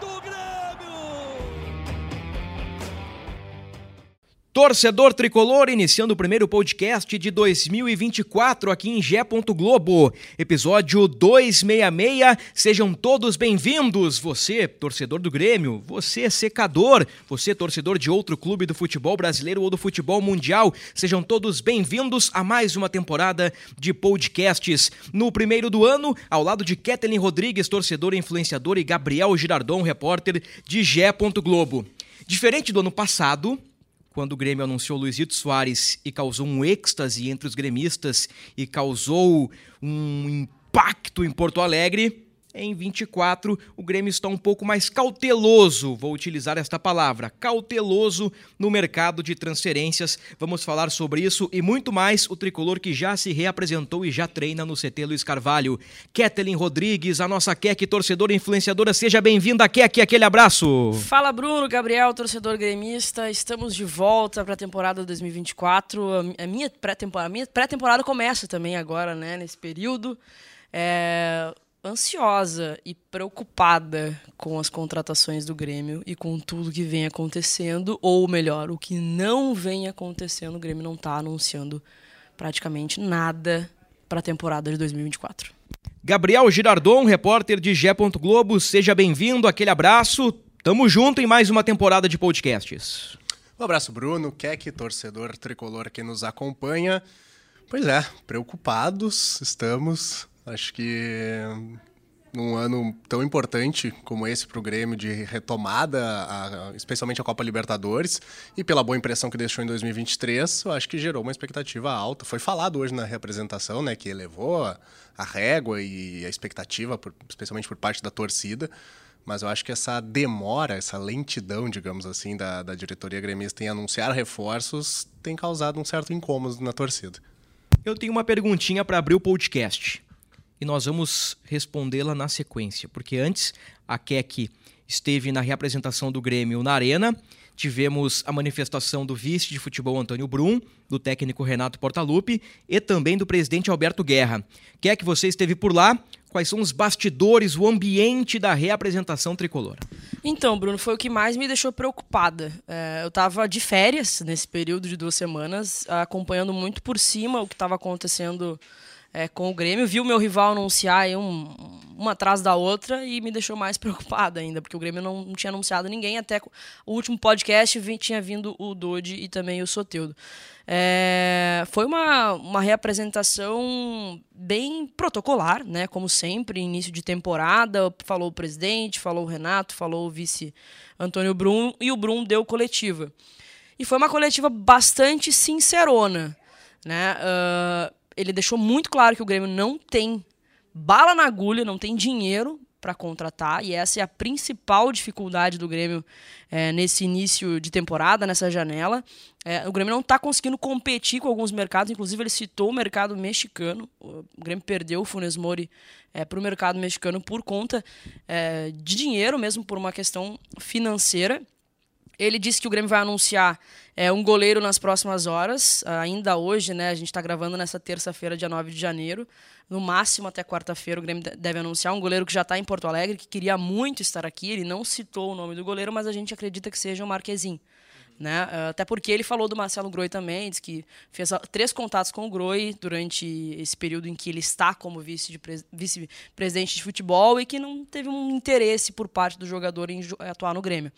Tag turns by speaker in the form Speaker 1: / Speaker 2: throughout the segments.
Speaker 1: do
Speaker 2: Torcedor Tricolor, iniciando o primeiro podcast de 2024 aqui em Gé. Globo, episódio 266. Sejam todos bem-vindos. Você, torcedor do Grêmio, você, secador, você, torcedor de outro clube do futebol brasileiro ou do futebol mundial, sejam todos bem-vindos a mais uma temporada de podcasts. No primeiro do ano, ao lado de Kathleen Rodrigues, torcedor influenciador, e Gabriel Girardon, repórter de Gé. Globo. Diferente do ano passado, quando o Grêmio anunciou Luizito Soares e causou um êxtase entre os gremistas e causou um impacto em Porto Alegre, em 24, o Grêmio está um pouco mais cauteloso, vou utilizar esta palavra, cauteloso no mercado de transferências. Vamos falar sobre isso e muito mais. O tricolor que já se reapresentou e já treina no CT Luiz Carvalho. Ketelin Rodrigues, a nossa Kek, torcedora influenciadora, seja bem-vinda, Kek, aquele abraço.
Speaker 3: Fala, Bruno, Gabriel, torcedor gremista. Estamos de volta para a temporada 2024. A minha pré-temporada pré começa também agora, né, nesse período. É ansiosa e preocupada com as contratações do Grêmio e com tudo que vem acontecendo, ou melhor, o que não vem acontecendo. O Grêmio não está anunciando praticamente nada para a temporada de 2024.
Speaker 2: Gabriel Girardon, repórter de Gé. Globo, seja bem-vindo, aquele abraço. Tamo junto em mais uma temporada de podcasts.
Speaker 4: Um abraço, Bruno, Keck, torcedor tricolor que nos acompanha. Pois é, preocupados estamos Acho que num ano tão importante como esse para o Grêmio de retomada, a, especialmente a Copa Libertadores, e pela boa impressão que deixou em 2023, eu acho que gerou uma expectativa alta. Foi falado hoje na representação, né, que elevou a, régua e a expectativa, por, especialmente por parte da torcida. Mas eu acho que essa demora, essa lentidão, digamos assim, da, da diretoria gremista em anunciar reforços tem causado um certo incômodo na torcida.
Speaker 2: Eu tenho uma perguntinha para abrir o podcast e nós vamos respondê-la na sequência, porque antes a Keck esteve na reapresentação do Grêmio na Arena, tivemos a manifestação do vice de futebol Antônio Brum, do técnico Renato Portaluppi e também do presidente Alberto Guerra. Quer você esteve por lá? Quais são os bastidores, o ambiente da reapresentação tricolor?
Speaker 3: Então, Bruno, foi o que mais me deixou preocupada. É, eu estava de férias nesse período de duas semanas, acompanhando muito por cima o que estava acontecendo é, com o Grêmio. Viu meu rival anunciar um, uma atrás da outra e me deixou mais preocupada ainda, porque o Grêmio não, não tinha anunciado ninguém. Até o último podcast tinha vindo o Dodi e também o Soteudo. É, foi uma, uma reapresentação bem protocolar, né? Como sempre, início de temporada. Falou o presidente, falou o Renato, falou o vice Antônio Brum e o Brum deu coletiva. E foi uma coletiva bastante sincerona, né? Uh, ele deixou muito claro que o Grêmio não tem bala na agulha, não tem dinheiro para contratar, e essa é a principal dificuldade do Grêmio é, nesse início de temporada, nessa janela. É, o Grêmio não está conseguindo competir com alguns mercados, inclusive ele citou o mercado mexicano. O Grêmio perdeu o Funes Mori é, para o mercado mexicano por conta é, de dinheiro, mesmo por uma questão financeira. Ele disse que o Grêmio vai anunciar é, um goleiro nas próximas horas, ainda hoje, né? A gente está gravando nessa terça-feira, dia 9 de janeiro. No máximo até quarta-feira o Grêmio deve anunciar um goleiro que já está em Porto Alegre, que queria muito estar aqui. Ele não citou o nome do goleiro, mas a gente acredita que seja o Marquezinho. Né? Até porque ele falou do Marcelo Groi também, disse que fez três contatos com o Groi durante esse período em que ele está como vice-presidente de futebol e que não teve um interesse por parte do jogador em atuar no Grêmio.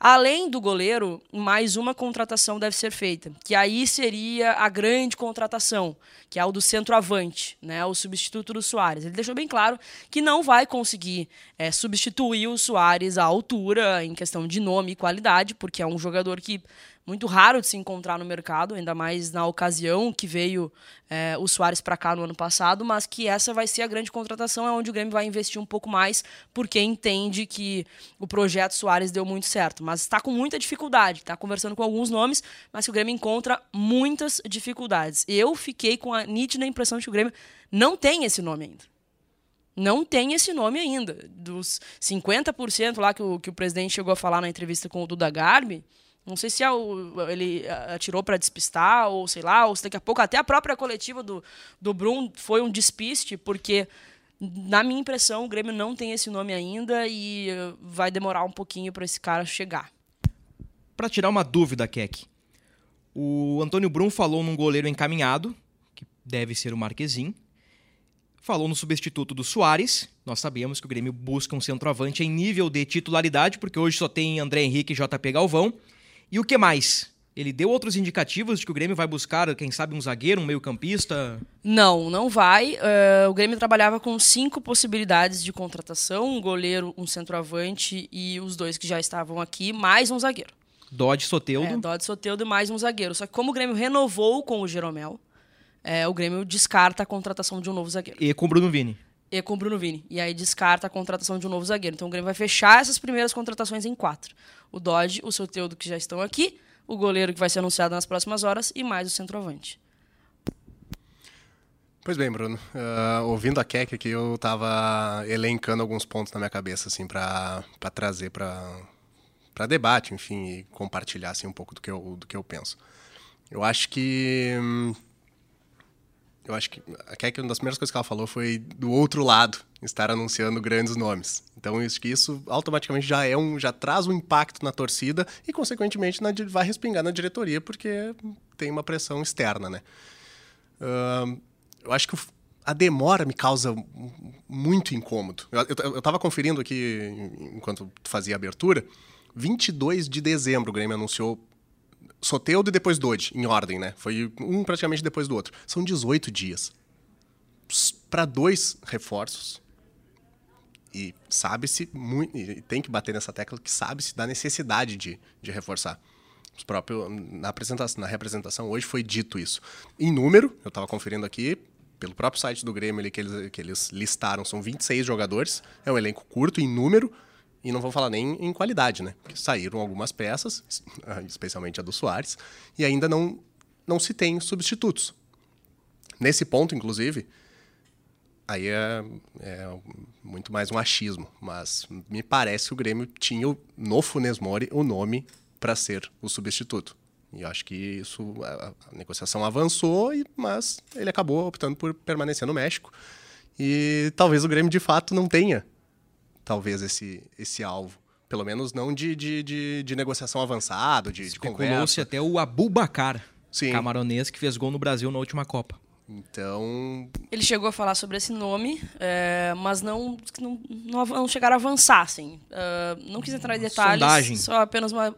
Speaker 3: Além do goleiro, mais uma contratação deve ser feita, que aí seria a grande contratação, que é o do centroavante, né? o substituto do Soares. Ele deixou bem claro que não vai conseguir é, substituir o Soares à altura em questão de nome e qualidade, porque é um jogador que muito raro de se encontrar no mercado, ainda mais na ocasião que veio é, o Soares para cá no ano passado, mas que essa vai ser a grande contratação, é onde o Grêmio vai investir um pouco mais, porque entende que o projeto Soares deu muito certo. Mas está com muita dificuldade, está conversando com alguns nomes, mas que o Grêmio encontra muitas dificuldades. Eu fiquei com a nítida impressão de que o Grêmio não tem esse nome ainda. Não tem esse nome ainda. Dos 50% lá que o, que o presidente chegou a falar na entrevista com o Duda Garbi, não sei se é ele atirou para despistar, ou sei lá, ou se daqui a pouco até a própria coletiva do, do Brum foi um despiste, porque, na minha impressão, o Grêmio não tem esse nome ainda e vai demorar um pouquinho para esse cara chegar.
Speaker 2: Para tirar uma dúvida, Keck, o Antônio Brum falou num goleiro encaminhado, que deve ser o Marquezin, falou no substituto do Soares. Nós sabemos que o Grêmio busca um centroavante em nível de titularidade, porque hoje só tem André Henrique e JP Galvão. E o que mais? Ele deu outros indicativos de que o Grêmio vai buscar, quem sabe, um zagueiro, um meio-campista?
Speaker 3: Não, não vai. Uh, o Grêmio trabalhava com cinco possibilidades de contratação: um goleiro, um centroavante e os dois que já estavam aqui, mais um zagueiro.
Speaker 2: Dodge Soteudo. É,
Speaker 3: Dodge Soteudo e mais um zagueiro. Só que como o Grêmio renovou com o Jeromel, é, o Grêmio descarta a contratação de um novo zagueiro.
Speaker 2: E com o Bruno Vini.
Speaker 3: E com o Bruno Vini. E aí descarta a contratação de um novo zagueiro. Então o Grêmio vai fechar essas primeiras contratações em quatro. O Dodge, o Soteudo, que já estão aqui, o goleiro que vai ser anunciado nas próximas horas e mais o centroavante.
Speaker 4: Pois bem, Bruno. Uh, ouvindo a Keck aqui, eu estava elencando alguns pontos na minha cabeça, assim, para trazer para debate, enfim, e compartilhar assim, um pouco do que eu, do que eu penso. Eu acho que hum, eu acho que a uma das primeiras coisas que ela falou foi do outro lado, estar anunciando grandes nomes. Então, isso isso automaticamente já é um, já traz um impacto na torcida e, consequentemente, na, vai respingar na diretoria, porque tem uma pressão externa, né? Uh, eu acho que a demora me causa muito incômodo. Eu estava conferindo aqui, enquanto fazia a abertura, 22 de dezembro o Grêmio anunciou Soteudo e depois Dodge, em ordem, né? Foi um praticamente depois do outro. São 18 dias. Para dois reforços. E sabe-se muito. Tem que bater nessa tecla que sabe-se da necessidade de, de reforçar. Os próprios, na, apresentação, na representação hoje foi dito isso. Em número, eu estava conferindo aqui, pelo próprio site do Grêmio ali, que, eles, que eles listaram, são 26 jogadores. É um elenco curto em número e não vou falar nem em qualidade, né? Porque saíram algumas peças, especialmente a do Soares, e ainda não, não se tem substitutos. Nesse ponto, inclusive, aí é, é, muito mais um achismo, mas me parece que o Grêmio tinha no Funes Mori o nome para ser o substituto. E eu acho que isso a, a negociação avançou, mas ele acabou optando por permanecer no México. E talvez o Grêmio de fato não tenha talvez, esse, esse alvo. Pelo menos não de, de, de, de negociação avançada, de, de
Speaker 2: Especulou-se até o Abubacar, camaronês, que fez gol no Brasil na última Copa.
Speaker 4: Então.
Speaker 3: Ele chegou a falar sobre esse nome, é, mas não, não, não chegaram a avançar, assim. Uh, não quis entrar em detalhes.
Speaker 2: Sondagem.
Speaker 3: Só apenas uma. Uh,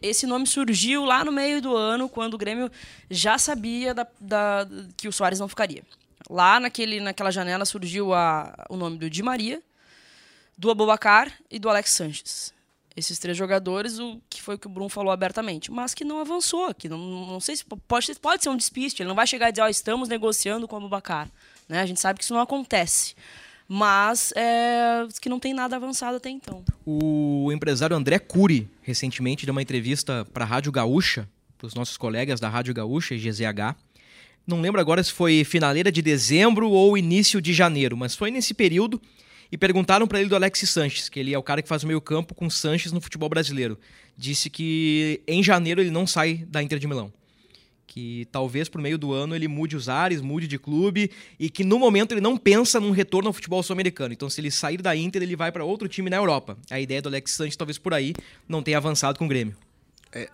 Speaker 3: esse nome surgiu lá no meio do ano, quando o Grêmio já sabia da, da, que o Soares não ficaria. Lá naquele, naquela janela surgiu a, o nome do Di Maria, do Abubacar e do Alex Sanches. Esses três jogadores, o que foi o que o Bruno falou abertamente, mas que não avançou, que não, não sei se pode, pode ser um despiste, ele não vai chegar e dizer, ó, oh, estamos negociando com o Abubacar. Né? A gente sabe que isso não acontece. Mas é, que não tem nada avançado até então.
Speaker 2: O empresário André Cury, recentemente, deu uma entrevista para a Rádio Gaúcha, para os nossos colegas da Rádio Gaúcha e GZH. Não lembro agora se foi finaleira de dezembro ou início de janeiro, mas foi nesse período e perguntaram para ele do Alexis Sanches, que ele é o cara que faz o meio-campo com Sanches no futebol brasileiro. Disse que em janeiro ele não sai da Inter de Milão. Que talvez por meio do ano ele mude os ares, mude de clube e que no momento ele não pensa num retorno ao futebol sul-americano. Então, se ele sair da Inter, ele vai para outro time na Europa. A ideia do Alexis Sanches, talvez por aí, não tenha avançado com o Grêmio.
Speaker 4: É,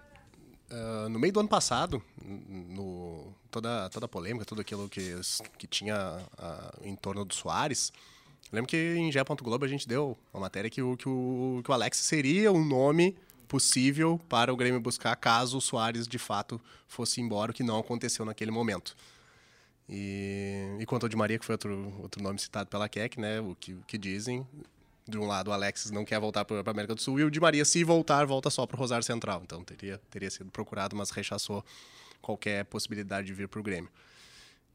Speaker 4: uh, no meio do ano passado, no, toda, toda a polêmica, tudo aquilo que, que tinha uh, em torno do Soares, lembro que em Gé. Globo a gente deu uma matéria que o, que, o, que o Alex seria um nome possível para o Grêmio buscar caso o Soares de fato fosse embora, o que não aconteceu naquele momento. E, e quanto ao de Maria, que foi outro, outro nome citado pela Keck, né, o que, o que dizem, de um lado o Alexis não quer voltar para a América do Sul e o Di Maria, se voltar, volta só para o Rosário Central. Então teria, teria sido procurado, mas rechaçou qualquer possibilidade de vir para o Grêmio.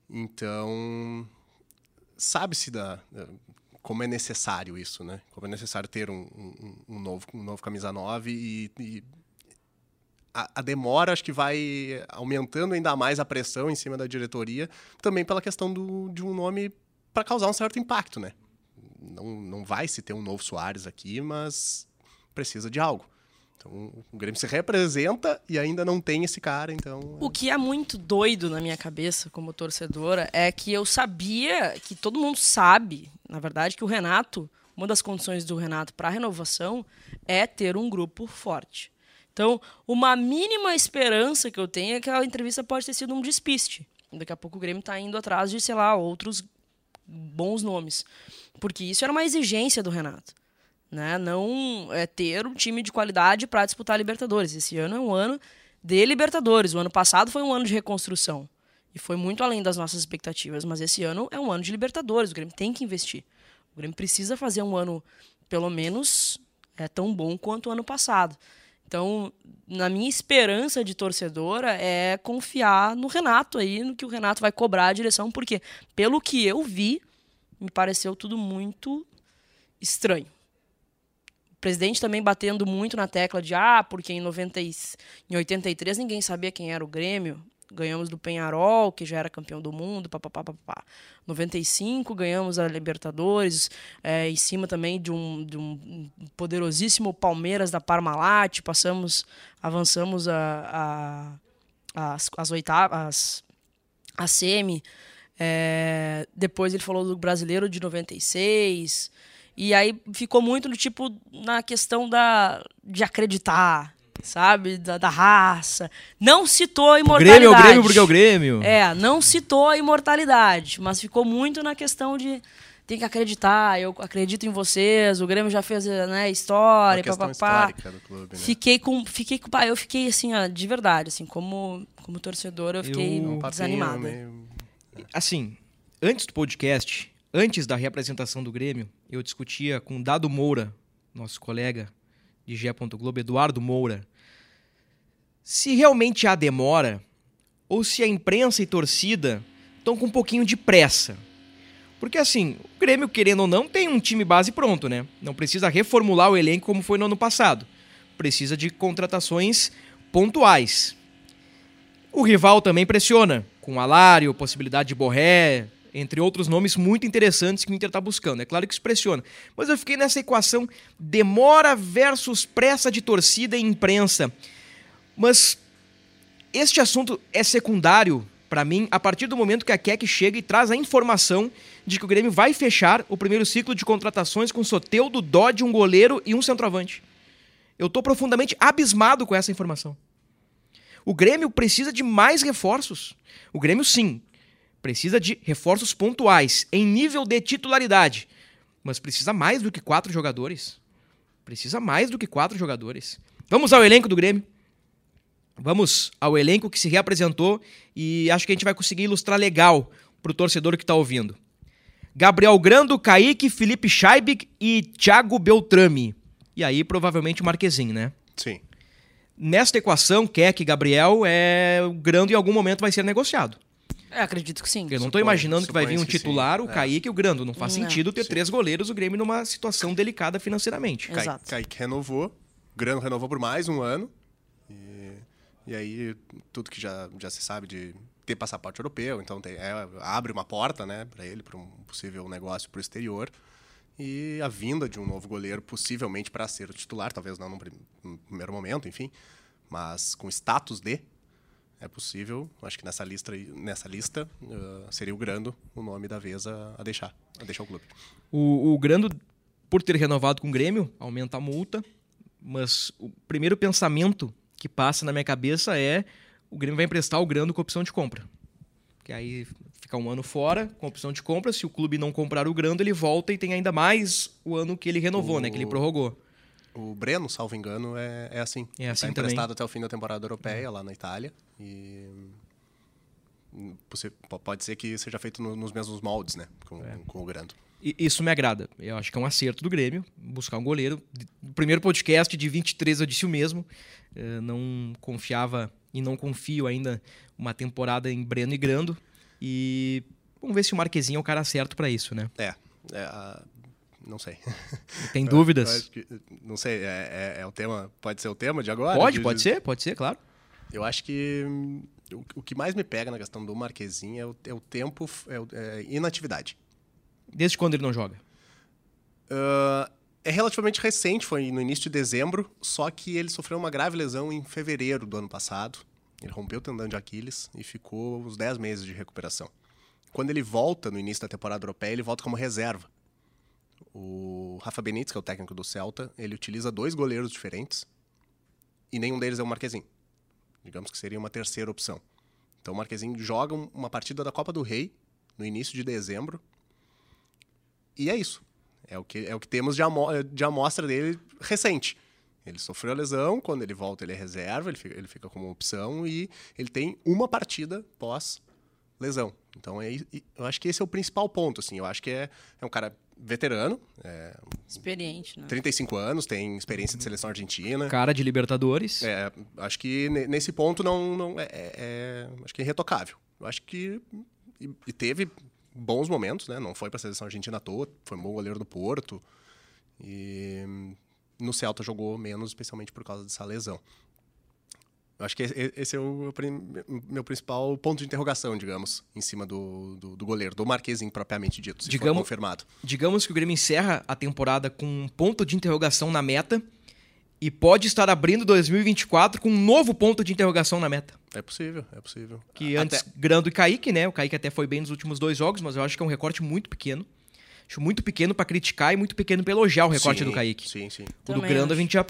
Speaker 4: Então, sabe-se da como é necessário isso, né? Como é necessário ter um, um, um novo, um novo camisa 9 e, e a, a, demora acho que vai aumentando ainda mais a pressão em cima da diretoria, também pela questão do, de um nome para causar um certo impacto, né? Não, não vai se ter um novo Soares aqui, mas precisa de algo. Então, o Grêmio se representa e ainda não tem esse cara, então...
Speaker 3: O que é muito doido na minha cabeça como torcedora é que eu sabia, que todo mundo sabe, na verdade, que o Renato, uma das condições do Renato para a renovação é ter um grupo forte. Então, uma mínima esperança que eu tenho é que a entrevista pode ter sido um despiste. Daqui a pouco o Grêmio está indo atrás de, sei lá, outros bons nomes. Porque isso era uma exigência do Renato né? Não é ter um time de qualidade para disputar a Libertadores. Esse ano é um ano de Libertadores. O ano passado foi um ano de reconstrução e foi muito além das nossas expectativas, mas esse ano é um ano de Libertadores. O Grêmio tem que investir. O Grêmio precisa fazer um ano pelo menos é tão bom quanto o ano passado. Então, na minha esperança de torcedora é confiar no Renato aí, no que o Renato vai cobrar a direção, porque pelo que eu vi, me pareceu tudo muito estranho presidente também batendo muito na tecla de ah, porque em, 90 e, em 83 ninguém sabia quem era o Grêmio. Ganhamos do Penharol, que já era campeão do mundo, papapá, papapá. 95 ganhamos a Libertadores, é, em cima também de um, de um poderosíssimo Palmeiras da Parmalat, passamos, avançamos a, a, as, as oitavas, a semi. É, depois ele falou do brasileiro de 96. E aí ficou muito no tipo na questão da de acreditar, sabe? Da, da raça. Não citou a imortalidade.
Speaker 2: O Grêmio é o Grêmio porque é o Grêmio.
Speaker 3: É, não citou a imortalidade, mas ficou muito na questão de tem que acreditar, eu acredito em vocês, o Grêmio já fez, né, história, papapá. do clube, né? Fiquei com fiquei com, eu fiquei assim, ó, de verdade, assim, como como torcedor, eu fiquei eu, desanimada. Meio...
Speaker 2: Assim, antes do podcast, antes da reapresentação do Grêmio, eu discutia com Dado Moura, nosso colega de G. Globo, Eduardo Moura, se realmente há demora ou se a imprensa e torcida estão com um pouquinho de pressa. Porque assim, o Grêmio, querendo ou não, tem um time base pronto, né? Não precisa reformular o elenco como foi no ano passado. Precisa de contratações pontuais. O rival também pressiona, com Alário, possibilidade de Borré, entre outros nomes muito interessantes que o Inter está buscando. É claro que isso pressiona. Mas eu fiquei nessa equação demora versus pressa de torcida e imprensa. Mas este assunto é secundário para mim a partir do momento que a Keck chega e traz a informação de que o Grêmio vai fechar o primeiro ciclo de contratações com Soteudo, Dodge, um goleiro e um centroavante. Eu estou profundamente abismado com essa informação. O Grêmio precisa de mais reforços. O Grêmio, sim, Precisa de reforços pontuais, em nível de titularidade. Mas precisa mais do que quatro jogadores. Precisa mais do que quatro jogadores. Vamos ao elenco do Grêmio. Vamos ao elenco que se reapresentou e acho que a gente vai conseguir ilustrar legal para o torcedor que está ouvindo. Gabriel Grando, Kaique, Felipe Scheibig e Thiago Beltrame. E aí, provavelmente, o Marquezinho, né?
Speaker 4: Sim.
Speaker 2: Nesta equação, Keck Gabriel, é... o Grando em algum momento vai ser negociado.
Speaker 3: É, acredito que sim.
Speaker 2: Eu não estou imaginando que vai vir um titular, o é. Kaique e o Grando. Não faz sentido ter sim. três goleiros, o Grêmio numa situação delicada financeiramente.
Speaker 4: Exato. Kaique renovou, o Grando renovou por mais um ano. E, e aí, tudo que já, já se sabe de ter passaporte europeu, então tem, é, abre uma porta né, para ele, para um possível negócio para o exterior. E a vinda de um novo goleiro, possivelmente para ser o titular, talvez não no primeiro momento, enfim, mas com status de é possível. Acho que nessa lista, nessa lista uh, seria o Grando o nome da vez a, a deixar, a deixar o clube.
Speaker 2: O, o, Grando, por ter renovado com o Grêmio, aumenta a multa, mas o primeiro pensamento que passa na minha cabeça é o Grêmio vai emprestar o Grando com opção de compra. Que aí fica um ano fora com opção de compra. Se o clube não comprar o Grando, ele volta e tem ainda mais o ano que ele renovou, o... né? Que ele prorrogou.
Speaker 4: O Breno, salvo engano, é, é assim.
Speaker 2: É assim
Speaker 4: tá
Speaker 2: emprestado
Speaker 4: também. até o fim da temporada europeia, lá na Itália. E pode ser que seja feito no, nos mesmos moldes, né? Com, é. com o Grando.
Speaker 2: Isso me agrada. Eu acho que é um acerto do Grêmio buscar um goleiro. No primeiro podcast de 23 eu disse o mesmo. Eu não confiava e não confio ainda uma temporada em Breno e Grando. E vamos ver se o Marquezinho é o cara certo para isso, né?
Speaker 4: É. é não sei.
Speaker 2: Tem dúvidas?
Speaker 4: Que, não sei, é, é, é, o tema. Pode ser o tema de agora?
Speaker 2: Pode,
Speaker 4: de,
Speaker 2: pode ser, pode ser, claro.
Speaker 4: Eu acho que hum, o, o que mais me pega na questão do Marquezinho é o, é o tempo, é, é inatividade.
Speaker 2: Desde quando ele não joga?
Speaker 4: Uh, é relativamente recente, foi no início de dezembro, só que ele sofreu uma grave lesão em fevereiro do ano passado. Ele rompeu o tendão de Aquiles e ficou uns 10 meses de recuperação. Quando ele volta no início da temporada europeia, ele volta como reserva. O Rafa Benítez, que é o técnico do Celta, ele utiliza dois goleiros diferentes e nenhum deles é o Marquezinho. Digamos que seria uma terceira opção. Então o Marquezinho joga uma partida da Copa do Rei no início de dezembro e é isso. É o que, é o que temos de, amostra, de amostra dele recente. Ele sofreu a lesão, quando ele volta ele é reserva, ele fica, ele fica como opção e ele tem uma partida pós lesão. Então é, eu acho que esse é o principal ponto. Assim, eu acho que é, é um cara veterano. É,
Speaker 3: Experiente, né?
Speaker 4: 35 anos, tem experiência de seleção argentina.
Speaker 2: Cara de Libertadores.
Speaker 4: É, acho que nesse ponto não, não é, é, é acho que é irretocável. Eu acho que e, e teve bons momentos, né? Não foi para a seleção argentina à toa, foi um bom goleiro do Porto. E no Celta jogou menos, especialmente por causa dessa lesão. Eu acho que esse é o meu principal ponto de interrogação, digamos, em cima do, do, do goleiro, do Marquezinho propriamente dito, se digamos, for confirmado.
Speaker 2: Digamos que o Grêmio encerra a temporada com um ponto de interrogação na meta e pode estar abrindo 2024 com um novo ponto de interrogação na meta.
Speaker 4: É possível, é possível.
Speaker 2: Que antes, Grando e Kaique, né? O Kaique até foi bem nos últimos dois jogos, mas eu acho que é um recorte muito pequeno. Acho muito pequeno para criticar e muito pequeno para elogiar o recorte
Speaker 4: sim,
Speaker 2: do Kaique.
Speaker 4: Sim, sim.
Speaker 2: O do Grando acho. a gente já,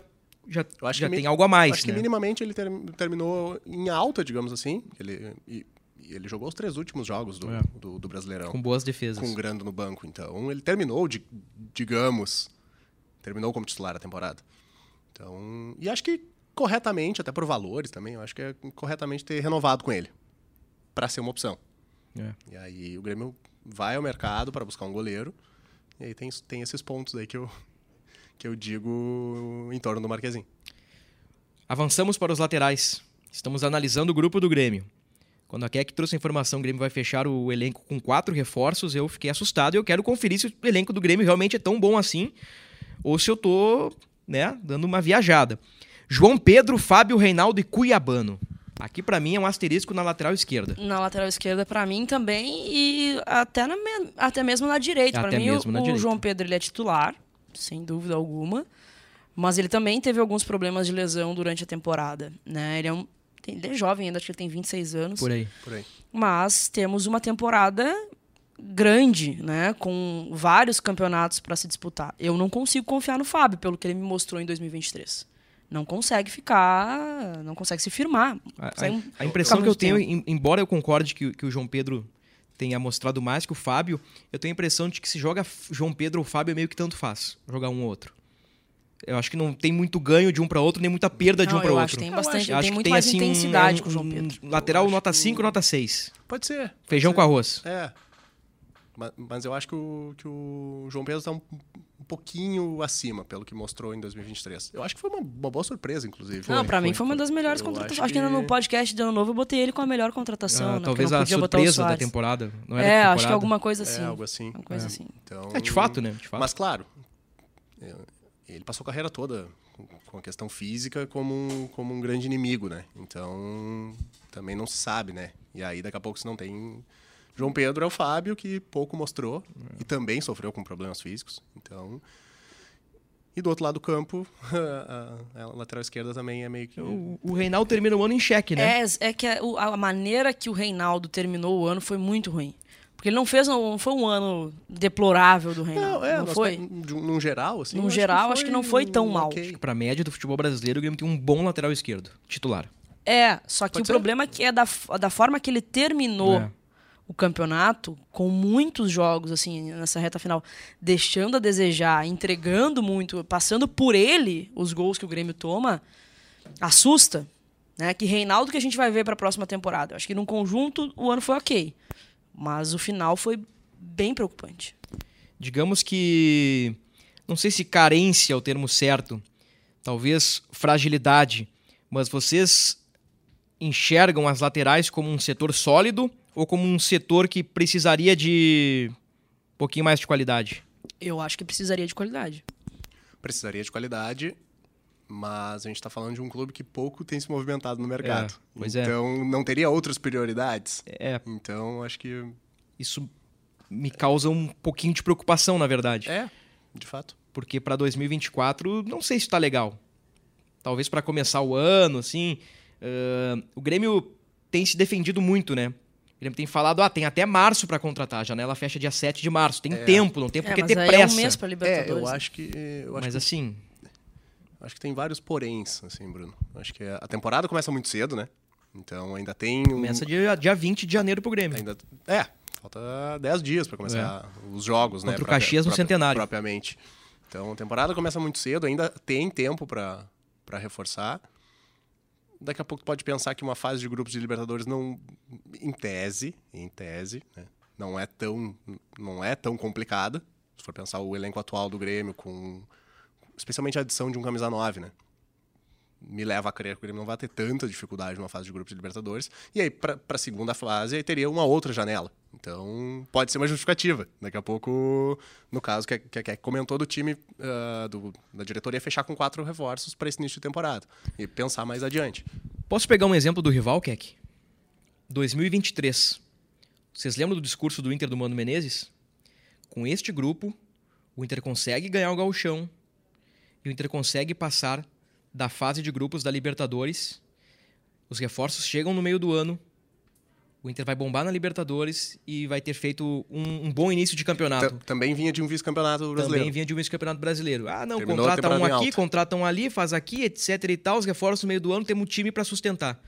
Speaker 2: já, já tem algo a mais.
Speaker 4: Acho
Speaker 2: né?
Speaker 4: que minimamente ele ter, terminou em alta, digamos assim. Ele, e, ele jogou os três últimos jogos do, é. do, do, Brasileirão.
Speaker 2: Com boas defesas.
Speaker 4: Com o Grando no banco. Então, ele terminou, de, digamos, terminou como titular a temporada. Então, e acho que corretamente, até por valores também, eu acho que é corretamente ter renovado com ele para ser uma opção. É. E aí o Grêmio vai ao mercado para buscar um goleiro. E aí tem, tem esses pontos aí que eu, que eu digo em torno do Marquezinho.
Speaker 2: Avançamos para os laterais. Estamos analisando o grupo do Grêmio. Quando a Keck trouxe a informação, o Grêmio vai fechar o elenco com quatro reforços, eu fiquei assustado e eu quero conferir se o elenco do Grêmio realmente é tão bom assim ou se eu tô né, dando uma viajada. João Pedro, Fábio Reinaldo e Cuiabano. Aqui para mim é um asterisco na lateral esquerda.
Speaker 3: Na lateral esquerda para mim também e até, na me... até mesmo na direita. Para mim o, o João Pedro ele é titular, sem dúvida alguma. Mas ele também teve alguns problemas de lesão durante a temporada, né? Ele é um ele é jovem ainda, acho que ele tem 26 anos.
Speaker 2: Por aí.
Speaker 4: Por aí.
Speaker 3: Mas temos uma temporada grande, né, com vários campeonatos para se disputar. Eu não consigo confiar no Fábio pelo que ele me mostrou em 2023. Não consegue ficar, não consegue se firmar.
Speaker 2: A, a impressão que eu tenho, tempo. embora eu concorde que, que o João Pedro tenha mostrado mais que o Fábio, eu tenho a impressão de que se joga João Pedro ou Fábio é meio que tanto faz jogar um ou outro. Eu acho que não tem muito ganho de um para outro, nem muita perda de não, um para outro.
Speaker 3: Acho que tem bastante, eu acho tem muito tem, mais assim, intensidade um, com o João Pedro.
Speaker 2: lateral nota 5, nota 6.
Speaker 4: Pode ser.
Speaker 2: Feijão
Speaker 4: pode
Speaker 2: com arroz.
Speaker 4: É. Mas, mas eu acho que o, que o João Pedro está um, pouquinho acima, pelo que mostrou em 2023. Eu acho que foi uma, uma boa surpresa, inclusive.
Speaker 3: Não, para mim foi uma das melhores contratações. Acho que... acho que no podcast de ano novo eu botei ele com a melhor contratação. Ah, né?
Speaker 2: Talvez a surpresa da temporada. Não era
Speaker 3: é,
Speaker 2: temporada.
Speaker 3: acho que alguma coisa assim.
Speaker 4: É, algo assim.
Speaker 3: Alguma coisa
Speaker 4: é.
Speaker 3: assim.
Speaker 4: Então,
Speaker 2: é de fato, né? De fato.
Speaker 4: Mas claro, é, ele passou a carreira toda com a questão física como um, como um grande inimigo, né? Então, também não se sabe, né? E aí, daqui a pouco, se não tem João Pedro é o Fábio, que pouco mostrou é. e também sofreu com problemas físicos. Então. E do outro lado do campo, a, a, lateral esquerda também é meio que.
Speaker 2: O, o Reinaldo termina o ano em xeque, né?
Speaker 3: É, é que a, a, maneira que o Reinaldo terminou o ano foi muito ruim. Porque ele não fez, não foi um ano deplorável do Reinaldo. Não, é, não foi?
Speaker 4: Num geral, assim.
Speaker 3: Num geral, que acho que não foi tão um, mal. Okay.
Speaker 2: Para média do futebol brasileiro, o Grêmio tem um bom lateral esquerdo, titular.
Speaker 3: É, só que Pode o ser? problema é que é da, da forma que ele terminou. É o campeonato com muitos jogos assim nessa reta final deixando a desejar, entregando muito, passando por ele os gols que o Grêmio toma, assusta. Né? Que Reinaldo que a gente vai ver para a próxima temporada. Eu acho que num conjunto o ano foi ok. Mas o final foi bem preocupante.
Speaker 2: Digamos que. Não sei se carência é o termo certo. Talvez fragilidade. Mas vocês enxergam as laterais como um setor sólido ou como um setor que precisaria de um pouquinho mais de qualidade?
Speaker 3: Eu acho que precisaria de qualidade.
Speaker 4: Precisaria de qualidade, mas a gente está falando de um clube que pouco tem se movimentado no mercado.
Speaker 2: É, pois
Speaker 4: então
Speaker 2: é.
Speaker 4: não teria outras prioridades.
Speaker 2: É.
Speaker 4: Então acho que
Speaker 2: Isso me causa um pouquinho de preocupação, na verdade.
Speaker 4: é, de fato.
Speaker 2: Porque para 2024, não sei se está legal. Talvez para começar o ano, assim. ah, o Grêmio tem se defendido muito, né? O Grêmio tem falado, ah, tem até março para contratar. A janela fecha dia 7 de março. Tem tempo, não tem por que
Speaker 3: é, mas
Speaker 2: ter
Speaker 3: aí
Speaker 2: pressa.
Speaker 3: é um mês para
Speaker 4: É,
Speaker 3: Libertadores.
Speaker 4: eu
Speaker 3: né?
Speaker 4: acho que eu acho
Speaker 2: Mas
Speaker 4: que,
Speaker 2: assim,
Speaker 4: acho que tem vários poréns, assim, Bruno. Acho que a temporada começa muito cedo, né? Então ainda tem um,
Speaker 2: começa dia, dia 20 de janeiro pro Grêmio.
Speaker 4: ainda é, falta 10 dias para começar os jogos, né?
Speaker 2: É. Contra o Caxias no Centenário.
Speaker 4: Propriamente. Então a temporada começa muito cedo, ainda tem tempo para para reforçar. Daqui a pouco pode pensar que uma fase de grupos de Libertadores não em tese, em tese, né? Não é tão não é tão complicada. Se for pensar o elenco atual do Grêmio com especialmente a adição de um camisa 9, né? Me leva a crer que o Grêmio não vai ter tanta dificuldade numa fase de grupos de Libertadores. E aí, para a segunda fase, aí teria uma outra janela. Então, pode ser uma justificativa. Daqui a pouco, no caso que, que, que comentou do time, ah, do, da diretoria, fechar com quatro reforços para esse início de temporada. E pensar mais adiante.
Speaker 2: Posso pegar um exemplo do rival, Keck? 2023. Vocês lembram do discurso do Inter do Mano Menezes? Com este grupo, o Inter consegue ganhar o gauchão e o Inter consegue passar da fase de grupos da Libertadores. Os reforços chegam no meio do ano. O Inter vai bombar na Libertadores e vai ter feito um, um bom início de campeonato.
Speaker 4: Tam- Também vinha de um vice-campeonato brasileiro.
Speaker 2: Também vinha de um vice-campeonato brasileiro. Ah, não,
Speaker 4: Terminou
Speaker 2: contrata um aqui, contrata um ali, faz aqui, etc e tal. Os reforços no meio do ano, temos um time pra sustentar.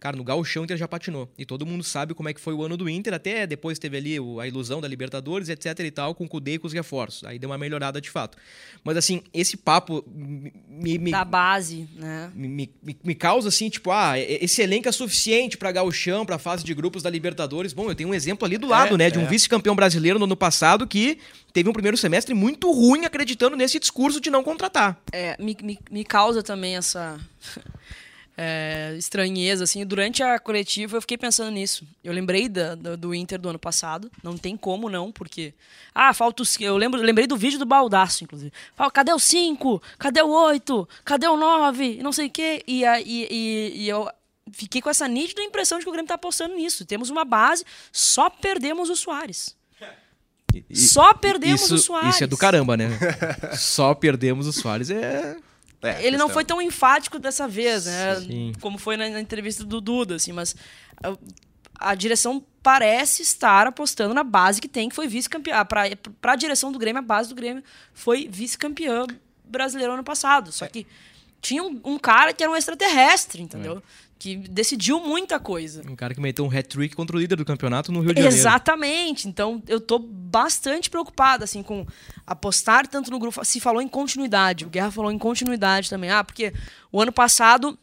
Speaker 2: Cara, no Gauchão o Inter já patinou. E todo mundo sabe como é que foi o ano do Inter. Até depois teve ali a ilusão da Libertadores, etc e tal, com o Cudê e com os reforços. Aí deu uma melhorada de fato. Mas assim, esse papo me, me,
Speaker 3: Da base, né?
Speaker 2: me, me, me- causa assim, tipo, ah, esse elenco é suficiente pra Gauchão, pra fase de grupos da Libertadores. Bom, eu tenho um exemplo ali do lado, né, de um
Speaker 4: é.
Speaker 2: vice-campeão brasileiro no ano passado que teve um primeiro semestre muito ruim acreditando nesse discurso de não contratar.
Speaker 3: É, me, me, me causa também essa é, estranheza, assim. Durante a coletiva eu fiquei pensando nisso. Eu lembrei da, da- do Inter do ano passado. Não tem como não, porque... Ah, falta os... Eu lembro, lembrei do vídeo do Baldaço, inclusive. Fala, cadê o 5? Cadê o 8? Cadê o 9? Não sei o quê. E, e, e, e eu fiquei com essa nítida impressão de que o Grêmio tá apostando nisso. Temos uma base, só perdemos o Soares. Só perdemos
Speaker 2: isso,
Speaker 3: o Soares.
Speaker 2: Isso é do caramba, né? Só perdemos o Soares. É.
Speaker 4: É,
Speaker 3: Ele não foi tão enfático dessa vez, né?
Speaker 2: Sim.
Speaker 3: Como foi na, na entrevista do Duda, assim, mas a, a direção parece estar apostando na base que tem, que foi vice-campeã. Para a direção do Grêmio, a base do Grêmio foi vice-campeã brasileiro ano passado. Só que tinha um, um cara que era um extraterrestre, entendeu? Que decidiu muita coisa.
Speaker 2: Um cara que meteu um hat-trick contra o líder do campeonato no Rio de Janeiro.
Speaker 3: Exatamente. Então, eu tô bastante preocupada, assim, com apostar tanto no grupo. Se falou em continuidade. O Guerra falou em continuidade também. Ah, porque o ano passado